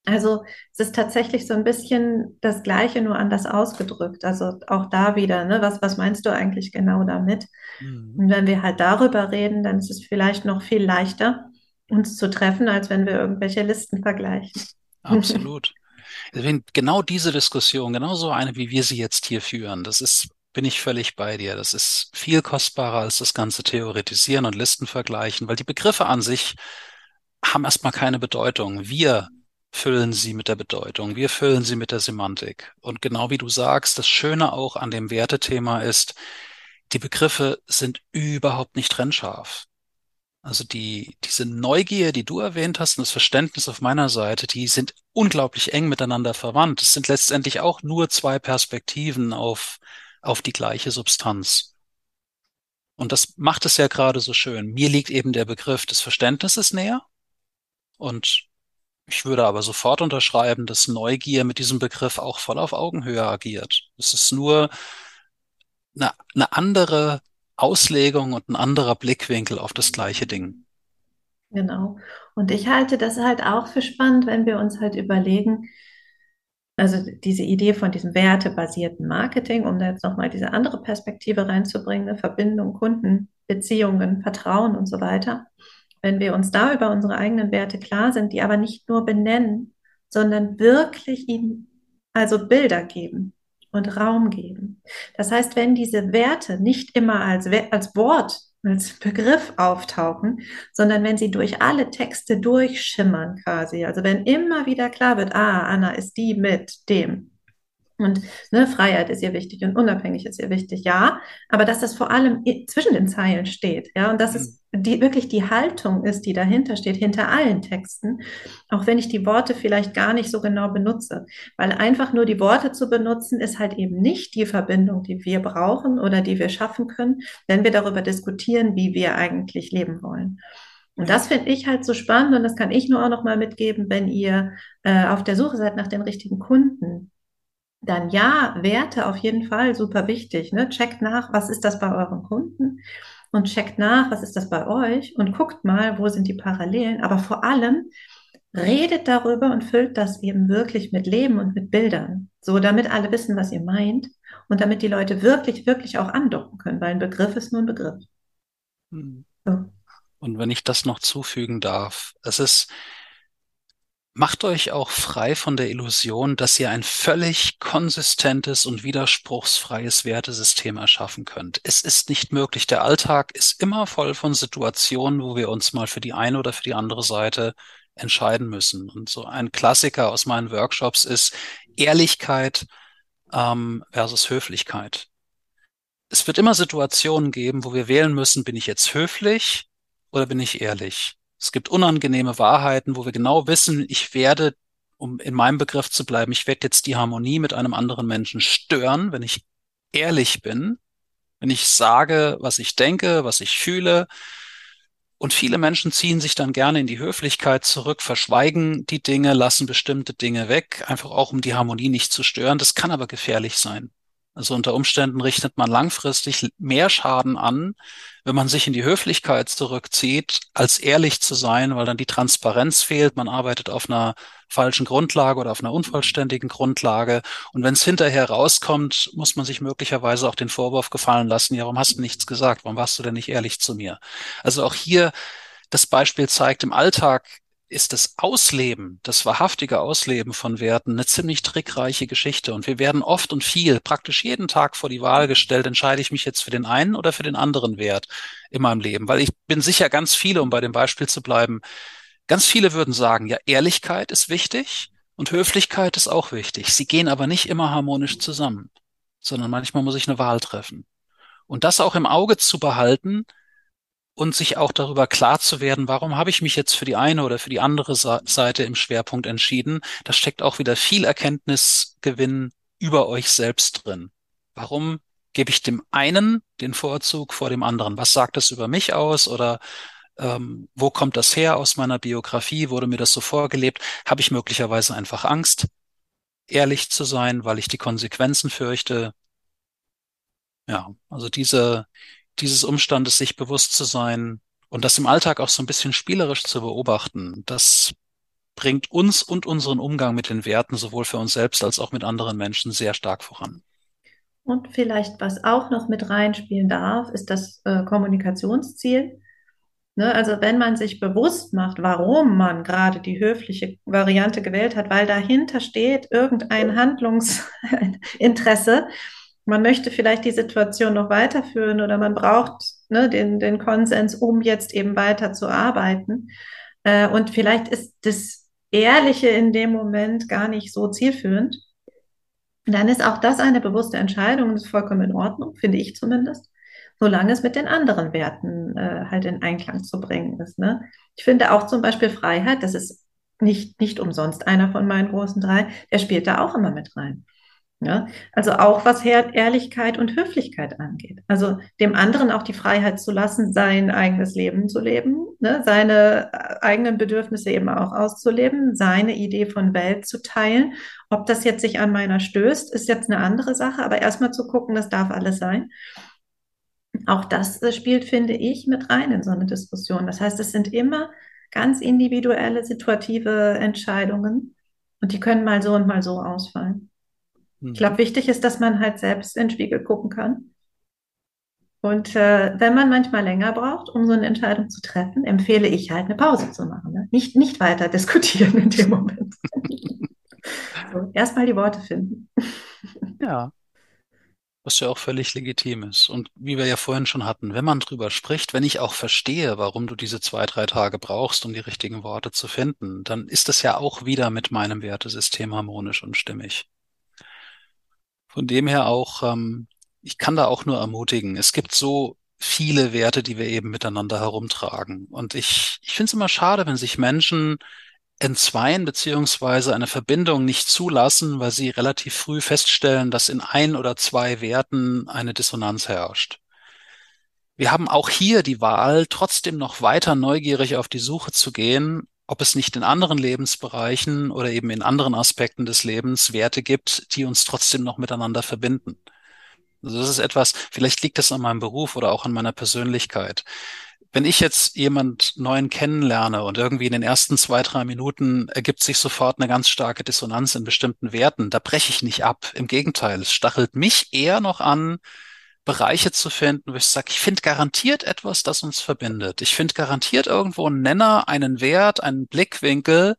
Also es ist tatsächlich so ein bisschen das Gleiche, nur anders ausgedrückt. Also auch da wieder, ne? was, was meinst du eigentlich genau damit? Mhm. Und wenn wir halt darüber reden, dann ist es vielleicht noch viel leichter, uns zu treffen, als wenn wir irgendwelche Listen vergleichen. Absolut. genau diese Diskussion, genau so eine, wie wir sie jetzt hier führen, das ist, bin ich völlig bei dir. Das ist viel kostbarer als das ganze Theoretisieren und Listen vergleichen, weil die Begriffe an sich haben erstmal keine Bedeutung. Wir füllen sie mit der Bedeutung, wir füllen sie mit der Semantik. Und genau wie du sagst, das Schöne auch an dem Wertethema ist, die Begriffe sind überhaupt nicht trennscharf. Also die, diese Neugier, die du erwähnt hast und das Verständnis auf meiner Seite, die sind unglaublich eng miteinander verwandt. Es sind letztendlich auch nur zwei Perspektiven auf, auf die gleiche Substanz. Und das macht es ja gerade so schön. Mir liegt eben der Begriff des Verständnisses näher. Und ich würde aber sofort unterschreiben, dass Neugier mit diesem Begriff auch voll auf Augenhöhe agiert. Es ist nur eine, eine andere Auslegung und ein anderer Blickwinkel auf das gleiche Ding. Genau. Und ich halte das halt auch für spannend, wenn wir uns halt überlegen, also diese Idee von diesem wertebasierten Marketing, um da jetzt nochmal diese andere Perspektive reinzubringen, eine Verbindung, Kunden, Beziehungen, Vertrauen und so weiter. Wenn wir uns da über unsere eigenen Werte klar sind, die aber nicht nur benennen, sondern wirklich ihnen also Bilder geben und Raum geben. Das heißt, wenn diese Werte nicht immer als, als Wort als Begriff auftauchen, sondern wenn sie durch alle Texte durchschimmern quasi. Also wenn immer wieder klar wird, ah, Anna ist die mit dem. Und ne, Freiheit ist ihr wichtig und unabhängig ist ihr wichtig, ja. Aber dass das vor allem zwischen den Zeilen steht, ja, und dass es mhm. Die, wirklich die Haltung ist, die dahinter steht, hinter allen Texten, auch wenn ich die Worte vielleicht gar nicht so genau benutze. Weil einfach nur die Worte zu benutzen, ist halt eben nicht die Verbindung, die wir brauchen oder die wir schaffen können, wenn wir darüber diskutieren, wie wir eigentlich leben wollen. Und das finde ich halt so spannend und das kann ich nur auch noch mal mitgeben, wenn ihr äh, auf der Suche seid nach den richtigen Kunden dann ja, Werte auf jeden Fall super wichtig. Ne? Checkt nach, was ist das bei euren Kunden und checkt nach, was ist das bei euch und guckt mal, wo sind die Parallelen. Aber vor allem redet darüber und füllt das eben wirklich mit Leben und mit Bildern, so damit alle wissen, was ihr meint und damit die Leute wirklich, wirklich auch andocken können, weil ein Begriff ist nur ein Begriff. Hm. So. Und wenn ich das noch zufügen darf, es ist Macht euch auch frei von der Illusion, dass ihr ein völlig konsistentes und widerspruchsfreies Wertesystem erschaffen könnt. Es ist nicht möglich. Der Alltag ist immer voll von Situationen, wo wir uns mal für die eine oder für die andere Seite entscheiden müssen. Und so ein Klassiker aus meinen Workshops ist Ehrlichkeit ähm, versus Höflichkeit. Es wird immer Situationen geben, wo wir wählen müssen, bin ich jetzt höflich oder bin ich ehrlich? Es gibt unangenehme Wahrheiten, wo wir genau wissen, ich werde, um in meinem Begriff zu bleiben, ich werde jetzt die Harmonie mit einem anderen Menschen stören, wenn ich ehrlich bin, wenn ich sage, was ich denke, was ich fühle. Und viele Menschen ziehen sich dann gerne in die Höflichkeit zurück, verschweigen die Dinge, lassen bestimmte Dinge weg, einfach auch um die Harmonie nicht zu stören. Das kann aber gefährlich sein. Also unter Umständen richtet man langfristig mehr Schaden an, wenn man sich in die Höflichkeit zurückzieht, als ehrlich zu sein, weil dann die Transparenz fehlt. Man arbeitet auf einer falschen Grundlage oder auf einer unvollständigen Grundlage. Und wenn es hinterher rauskommt, muss man sich möglicherweise auch den Vorwurf gefallen lassen, ja, warum hast du nichts gesagt? Warum warst du denn nicht ehrlich zu mir? Also auch hier das Beispiel zeigt, im Alltag ist das Ausleben, das wahrhaftige Ausleben von Werten eine ziemlich trickreiche Geschichte. Und wir werden oft und viel, praktisch jeden Tag vor die Wahl gestellt, entscheide ich mich jetzt für den einen oder für den anderen Wert in meinem Leben. Weil ich bin sicher ganz viele, um bei dem Beispiel zu bleiben, ganz viele würden sagen, ja, Ehrlichkeit ist wichtig und Höflichkeit ist auch wichtig. Sie gehen aber nicht immer harmonisch zusammen, sondern manchmal muss ich eine Wahl treffen. Und das auch im Auge zu behalten, und sich auch darüber klar zu werden, warum habe ich mich jetzt für die eine oder für die andere Seite im Schwerpunkt entschieden. Da steckt auch wieder viel Erkenntnisgewinn über euch selbst drin. Warum gebe ich dem einen den Vorzug vor dem anderen? Was sagt das über mich aus oder ähm, wo kommt das her aus meiner Biografie? Wurde mir das so vorgelebt? Habe ich möglicherweise einfach Angst, ehrlich zu sein, weil ich die Konsequenzen fürchte? Ja, also diese, dieses Umstandes sich bewusst zu sein und das im Alltag auch so ein bisschen spielerisch zu beobachten, das bringt uns und unseren Umgang mit den Werten sowohl für uns selbst als auch mit anderen Menschen sehr stark voran. Und vielleicht, was auch noch mit reinspielen darf, ist das äh, Kommunikationsziel. Ne? Also wenn man sich bewusst macht, warum man gerade die höfliche Variante gewählt hat, weil dahinter steht irgendein Handlungsinteresse, man möchte vielleicht die Situation noch weiterführen oder man braucht ne, den, den Konsens, um jetzt eben weiter zu arbeiten. Äh, und vielleicht ist das Ehrliche in dem Moment gar nicht so zielführend. Dann ist auch das eine bewusste Entscheidung und ist vollkommen in Ordnung, finde ich zumindest, solange es mit den anderen Werten äh, halt in Einklang zu bringen ist. Ne? Ich finde auch zum Beispiel Freiheit, das ist nicht, nicht umsonst einer von meinen großen drei, der spielt da auch immer mit rein. Ja, also auch was Ehrlichkeit und Höflichkeit angeht. Also dem anderen auch die Freiheit zu lassen, sein eigenes Leben zu leben, ne, seine äh, eigenen Bedürfnisse eben auch auszuleben, seine Idee von Welt zu teilen. Ob das jetzt sich an meiner stößt, ist jetzt eine andere Sache, aber erstmal zu gucken, das darf alles sein. Auch das äh, spielt, finde ich, mit rein in so eine Diskussion. Das heißt, es sind immer ganz individuelle, situative Entscheidungen Und die können mal so und mal so ausfallen. Mhm. Ich glaube, wichtig ist, dass man halt selbst in den Spiegel gucken kann. Und äh, wenn man manchmal länger braucht, um so eine Entscheidung zu treffen, empfehle ich halt eine Pause zu machen. Ne? Nicht, nicht weiter diskutieren in dem Moment. so, Erstmal die Worte finden. Ja. Was ja auch völlig legitim ist. Und wie wir ja vorhin schon hatten, wenn man drüber spricht, wenn ich auch verstehe, warum du diese zwei, drei Tage brauchst, um die richtigen Worte zu finden, dann ist das ja auch wieder mit meinem Wertesystem harmonisch und stimmig. Von dem her auch, ähm, ich kann da auch nur ermutigen. Es gibt so viele Werte, die wir eben miteinander herumtragen. Und ich, ich finde es immer schade, wenn sich Menschen entzweien beziehungsweise eine Verbindung nicht zulassen, weil sie relativ früh feststellen, dass in ein oder zwei Werten eine Dissonanz herrscht. Wir haben auch hier die Wahl, trotzdem noch weiter neugierig auf die Suche zu gehen, ob es nicht in anderen Lebensbereichen oder eben in anderen Aspekten des Lebens Werte gibt, die uns trotzdem noch miteinander verbinden. Also das ist etwas, vielleicht liegt das an meinem Beruf oder auch an meiner Persönlichkeit wenn ich jetzt jemand neuen kennenlerne und irgendwie in den ersten zwei, drei Minuten ergibt sich sofort eine ganz starke Dissonanz in bestimmten Werten, da breche ich nicht ab. Im Gegenteil, es stachelt mich eher noch an, Bereiche zu finden, wo ich sage, ich finde garantiert etwas, das uns verbindet. Ich finde garantiert irgendwo einen Nenner, einen Wert, einen Blickwinkel,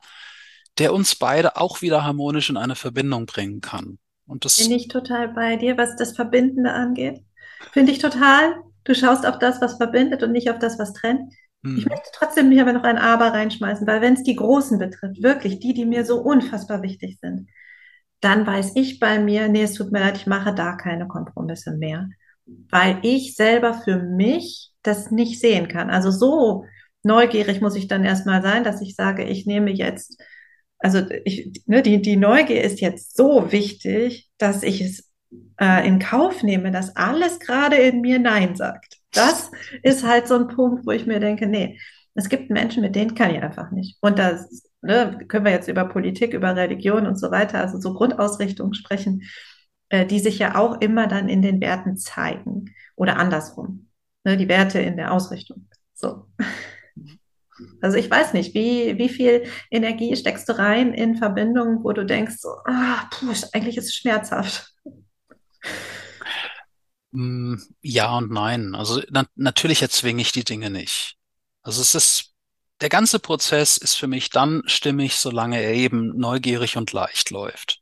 der uns beide auch wieder harmonisch in eine Verbindung bringen kann. Und das bin ich total bei dir, was das Verbindende angeht. Finde ich total. Du schaust auf das, was verbindet und nicht auf das, was trennt. Mhm. Ich möchte trotzdem hier aber noch ein Aber reinschmeißen, weil wenn es die Großen betrifft, wirklich die, die mir so unfassbar wichtig sind, dann weiß ich bei mir, nee, es tut mir leid, ich mache da keine Kompromisse mehr, weil ich selber für mich das nicht sehen kann. Also so neugierig muss ich dann erstmal sein, dass ich sage, ich nehme jetzt, also ich, ne, die, die Neugier ist jetzt so wichtig, dass ich es äh, in Kauf nehme, dass alles gerade in mir Nein sagt. Das ist halt so ein Punkt, wo ich mir denke, nee, es gibt Menschen, mit denen kann ich einfach nicht. Und da ne, können wir jetzt über Politik, über Religion und so weiter, also so Grundausrichtungen sprechen, äh, die sich ja auch immer dann in den Werten zeigen oder andersrum. Ne, die Werte in der Ausrichtung. So. Also ich weiß nicht, wie, wie viel Energie steckst du rein in Verbindungen, wo du denkst, so, ah, puh, eigentlich ist es schmerzhaft. Mm, ja und nein. Also na natürlich erzwinge ich die Dinge nicht. Also es ist, der ganze Prozess ist für mich dann stimmig, solange er eben neugierig und leicht läuft.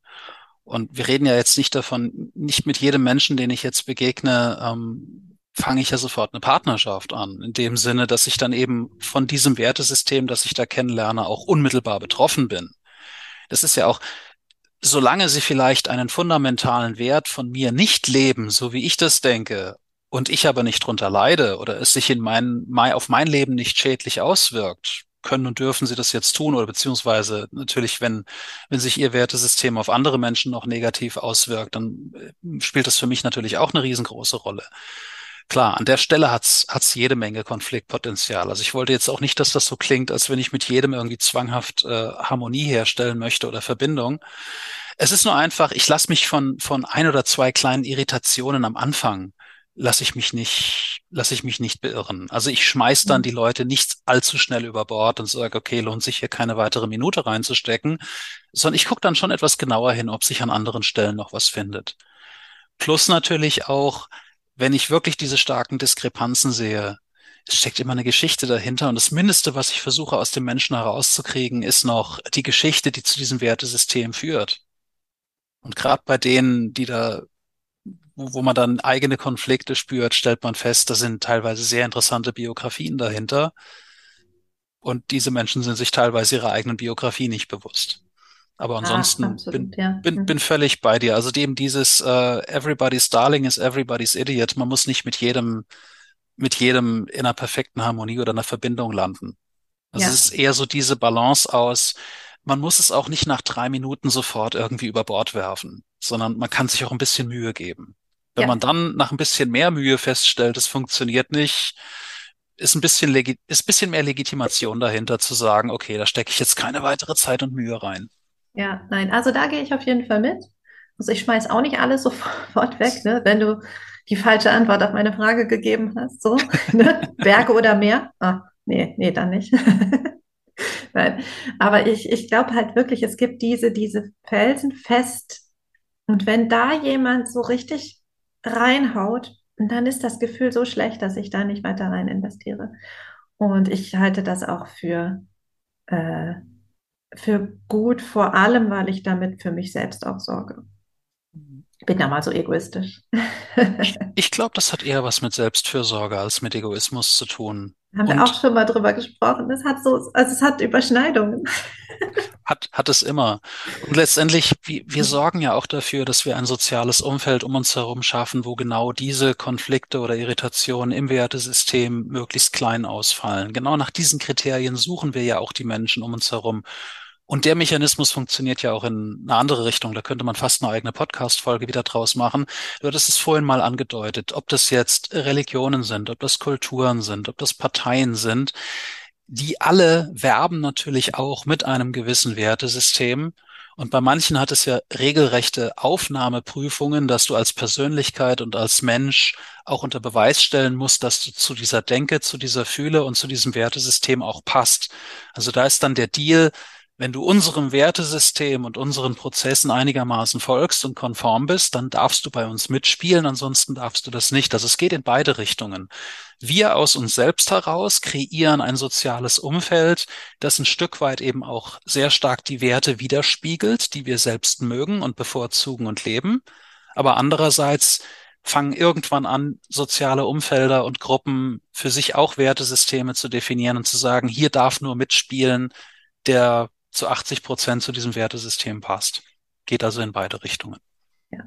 Und wir reden ja jetzt nicht davon, nicht mit jedem Menschen, den ich jetzt begegne, ähm, fange ich ja sofort eine Partnerschaft an. In dem Sinne, dass ich dann eben von diesem Wertesystem, das ich da kennenlerne, auch unmittelbar betroffen bin. Das ist ja auch, solange sie vielleicht einen fundamentalen Wert von mir nicht leben, so wie ich das denke, und ich aber nicht drunter leide oder es sich in mein, auf mein Leben nicht schädlich auswirkt, können und dürfen sie das jetzt tun oder beziehungsweise natürlich, wenn, wenn sich ihr Wertesystem auf andere Menschen noch negativ auswirkt, dann äh, spielt das für mich natürlich auch eine riesengroße Rolle. Klar, an der Stelle hat's hat's jede Menge Konfliktpotenzial. Also ich wollte jetzt auch nicht, dass das so klingt, als wenn ich mit jedem irgendwie zwanghaft äh, Harmonie herstellen möchte oder Verbindung. Es ist nur einfach, ich lasse mich von von ein oder zwei kleinen Irritationen am Anfang lasse ich mich nicht lasse ich mich nicht beirren. Also ich schmeiß dann mhm. die Leute nicht allzu schnell über Bord und sage, okay, lohnt sich hier keine weitere Minute reinzustecken, sondern ich gucke dann schon etwas genauer hin, ob sich an anderen Stellen noch was findet. Plus natürlich auch wenn ich wirklich diese starken Diskrepanzen sehe, es steckt immer eine Geschichte dahinter und das Mindeste, was ich versuche aus dem Menschen herauszukriegen, ist noch die Geschichte, die zu diesem Wertesystem führt. Und gerade bei denen, die da, wo, man dann eigene Konflikte spürt, stellt man fest, da sind teilweise sehr interessante Biografien dahinter. Und diese Menschen sind sich teilweise ihrer eigenen Biografie nicht bewusst. Aber ah, ansonsten ah, absolut, bin, ja. bin, bin völlig bei dir. Also dem dieses uh, Everybody's Darling is Everybody's Idiot. Man muss nicht mit jedem, mit jedem in einer perfekten Harmonie oder einer Verbindung landen. Also ja. es ist eher so diese Balance aus, man muss es auch nicht nach drei Minuten sofort irgendwie über Bord werfen, sondern man kann sich auch ein bisschen Mühe geben. Wenn ja. man dann nach ein bisschen mehr Mühe feststellt, es funktioniert nicht, ist ein bisschen, ist ein bisschen mehr Legitimation dahinter zu sagen, okay, da stecke ich jetzt keine weitere Zeit und Mühe rein. Ja, nein, also da gehe ich auf jeden Fall mit. Also ich schmeiß auch nicht alles sofort weg, ne? wenn du die falsche Antwort auf meine Frage gegeben hast. So, ne? Berge oder Meer? Ah, nee, nee, dann nicht. Nein, aber ich, ich glaube halt wirklich, es gibt diese, diese Felsen fest. Und wenn da jemand so richtig reinhaut, dann ist das Gefühl so schlecht, dass ich da nicht weiter rein investiere. Und ich halte das auch für, äh, für gut, vor allem, weil ich damit für mich selbst auch sorge. Ich bin ja mal so egoistisch. Ich, ich glaube, das hat eher was mit Selbstfürsorge als mit Egoismus zu tun. Haben wir Und auch schon mal drüber gesprochen. Es hat so, also es hat Überschneidungen. hat, hat es immer. Und letztendlich, wir, wir sorgen ja auch dafür, dass wir ein soziales Umfeld um uns herum schaffen, wo genau diese Konflikte oder Irritationen im Wertesystem möglichst klein ausfallen. Genau nach diesen Kriterien suchen wir ja auch die Menschen um uns herum. Und der Mechanismus funktioniert ja auch in eine andere Richtung. Da könnte man fast eine eigene Podcast-Folge wieder draus machen. Du hattest es vorhin mal angedeutet, ob das jetzt Religionen sind, ob das Kulturen sind, ob das Parteien sind. Die alle werben natürlich auch mit einem gewissen Wertesystem. Und bei manchen hat es ja regelrechte Aufnahmeprüfungen, dass du als Persönlichkeit und als Mensch auch unter Beweis stellen musst, dass du zu dieser Denke, zu dieser Fühle und zu diesem Wertesystem auch passt. Also da ist dann der Deal, wenn du unserem Wertesystem und unseren Prozessen einigermaßen folgst und konform bist, dann darfst du bei uns mitspielen, ansonsten darfst du das nicht. Also es geht in beide Richtungen. Wir aus uns selbst heraus kreieren ein soziales Umfeld, das ein Stück weit eben auch sehr stark die Werte widerspiegelt, die wir selbst mögen und bevorzugen und leben. Aber andererseits fangen irgendwann an, soziale Umfelder und Gruppen für sich auch Wertesysteme zu definieren und zu sagen, hier darf nur mitspielen, der zu 80 Prozent zu diesem Wertesystem passt. Geht also in beide Richtungen. Ja.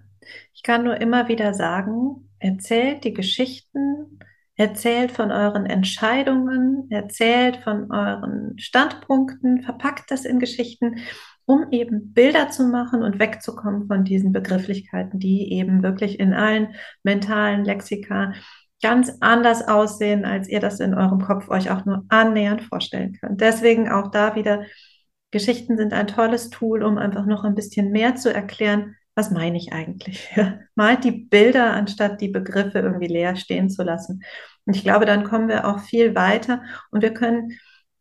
Ich kann nur immer wieder sagen, erzählt die Geschichten, erzählt von euren Entscheidungen, erzählt von euren Standpunkten, verpackt das in Geschichten, um eben Bilder zu machen und wegzukommen von diesen Begrifflichkeiten, die eben wirklich in allen mentalen Lexika ganz anders aussehen, als ihr das in eurem Kopf euch auch nur annähernd vorstellen könnt. Deswegen auch da wieder Geschichten sind ein tolles Tool, um einfach noch ein bisschen mehr zu erklären, was meine ich eigentlich. Malt die Bilder, anstatt die Begriffe irgendwie leer stehen zu lassen. Und ich glaube, dann kommen wir auch viel weiter und wir können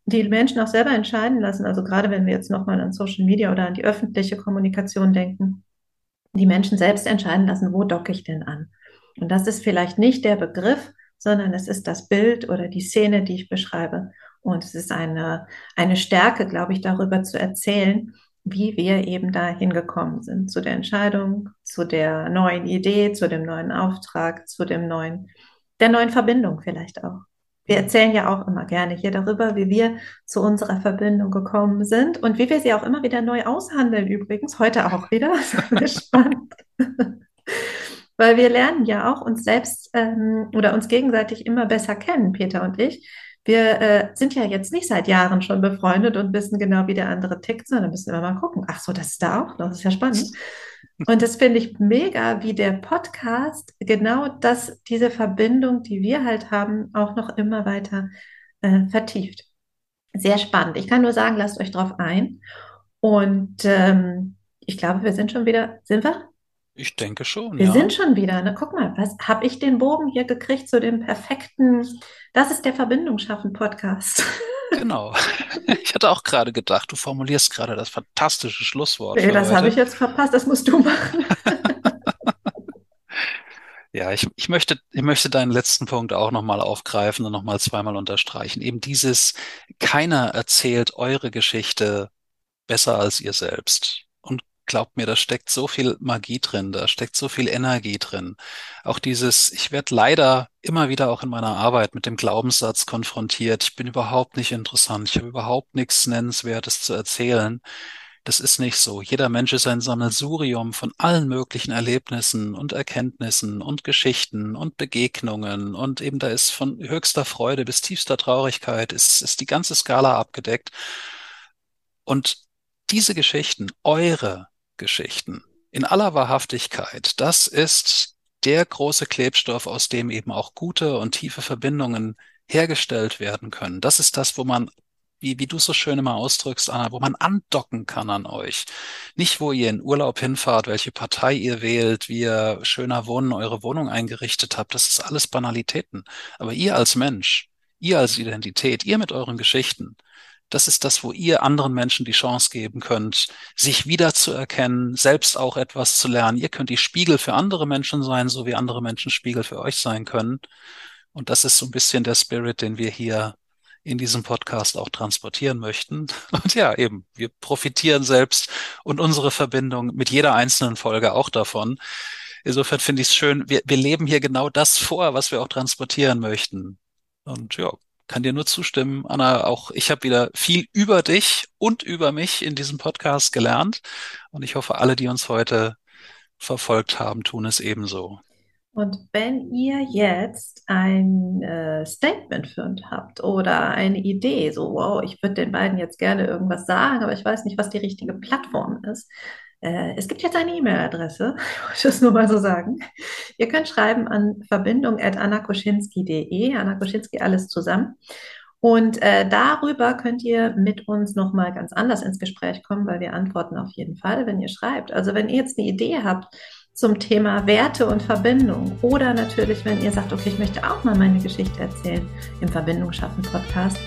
die Menschen auch selber entscheiden lassen. Also gerade wenn wir jetzt nochmal an Social Media oder an die öffentliche Kommunikation denken, die Menschen selbst entscheiden lassen, wo docke ich denn an? Und das ist vielleicht nicht der Begriff, sondern es ist das Bild oder die Szene, die ich beschreibe. Und es ist eine, eine Stärke, glaube ich, darüber zu erzählen, wie wir eben da hingekommen sind, zu der Entscheidung, zu der neuen Idee, zu dem neuen Auftrag, zu dem neuen, der neuen Verbindung vielleicht auch. Wir erzählen ja auch immer gerne hier darüber, wie wir zu unserer Verbindung gekommen sind und wie wir sie auch immer wieder neu aushandeln, übrigens, heute auch wieder. spannend. Weil wir lernen ja auch uns selbst ähm, oder uns gegenseitig immer besser kennen, Peter und ich wir äh, sind ja jetzt nicht seit Jahren schon befreundet und wissen genau, wie der andere tickt, sondern müssen wir mal gucken. Ach so, das ist da auch noch. Das ist ja spannend. Und das finde ich mega, wie der Podcast genau das, diese Verbindung, die wir halt haben, auch noch immer weiter äh, vertieft. Sehr spannend. Ich kann nur sagen, lasst euch drauf ein. Und ähm, ich glaube, wir sind schon wieder, sind wir? Ich denke schon, Wir ja. sind schon wieder, ne? Guck mal, was habe ich den Bogen hier gekriegt zu dem perfekten, das ist der Verbindung schaffen Podcast. Genau. Ich hatte auch gerade gedacht, du formulierst gerade das fantastische Schlusswort Nee, das habe ich jetzt verpasst, das musst du machen. Ja, ich, ich möchte, ich möchte deinen letzten Punkt auch nochmal aufgreifen und nochmal zweimal unterstreichen. Eben dieses, keiner erzählt eure Geschichte besser als ihr selbst. Glaubt mir, da steckt so viel Magie drin, da steckt so viel Energie drin. Auch dieses, ich werde leider immer wieder auch in meiner Arbeit mit dem Glaubenssatz konfrontiert, ich bin überhaupt nicht interessant, ich habe überhaupt nichts Nennenswertes zu erzählen. Das ist nicht so. Jeder Mensch ist ein Sammelsurium von allen möglichen Erlebnissen und Erkenntnissen und Geschichten und Begegnungen und eben da ist von höchster Freude bis tiefster Traurigkeit ist, ist die ganze Skala abgedeckt. Und diese Geschichten, eure Geschichten, in aller Wahrhaftigkeit, das ist der große Klebstoff, aus dem eben auch gute und tiefe Verbindungen hergestellt werden können. Das ist das, wo man, wie, wie du so schön immer ausdrückst, Anna, wo man andocken kann an euch. Nicht, wo ihr in Urlaub hinfahrt, welche Partei ihr wählt, wie ihr schöner Wohnen eure Wohnung eingerichtet habt. Das ist alles Banalitäten. Aber ihr als Mensch, ihr als Identität, ihr mit euren Geschichten, das ist das, wo ihr anderen Menschen die Chance geben könnt, sich wiederzuerkennen, selbst auch etwas zu lernen. Ihr könnt die Spiegel für andere Menschen sein, so wie andere Menschen Spiegel für euch sein können. Und das ist so ein bisschen der Spirit, den wir hier in diesem Podcast auch transportieren möchten. Und ja, eben, wir profitieren selbst und unsere Verbindung mit jeder einzelnen Folge auch davon. Insofern finde ich es schön, wir, wir leben hier genau das vor, was wir auch transportieren möchten. Und ja, kann dir nur zustimmen, Anna. Auch ich habe wieder viel über dich und über mich in diesem Podcast gelernt. Und ich hoffe, alle, die uns heute verfolgt haben, tun es ebenso. Und wenn ihr jetzt ein äh, Statement für uns habt oder eine Idee, so, wow, ich würde den beiden jetzt gerne irgendwas sagen, aber ich weiß nicht, was die richtige Plattform ist. Äh, es gibt jetzt eine E-Mail-Adresse, ich wollte es nur mal so sagen. Ihr könnt schreiben an verbindung.annakoschinski.de, Anna Koschinski alles zusammen. Und äh, darüber könnt ihr mit uns nochmal ganz anders ins Gespräch kommen, weil wir antworten auf jeden Fall, wenn ihr schreibt. Also wenn ihr jetzt eine Idee habt, zum Thema Werte und Verbindung. Oder natürlich, wenn ihr sagt, okay, ich möchte auch mal meine Geschichte erzählen im Verbindung schaffen Podcast,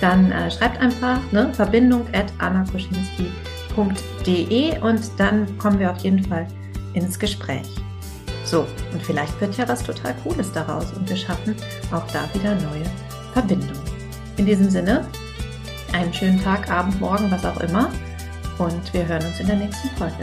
dann äh, schreibt einfach ne, verbindung und dann kommen wir auf jeden Fall ins Gespräch. So, und vielleicht wird ja was total Cooles daraus und wir schaffen auch da wieder neue Verbindungen. In diesem Sinne, einen schönen Tag, Abend, Morgen, was auch immer und wir hören uns in der nächsten Folge.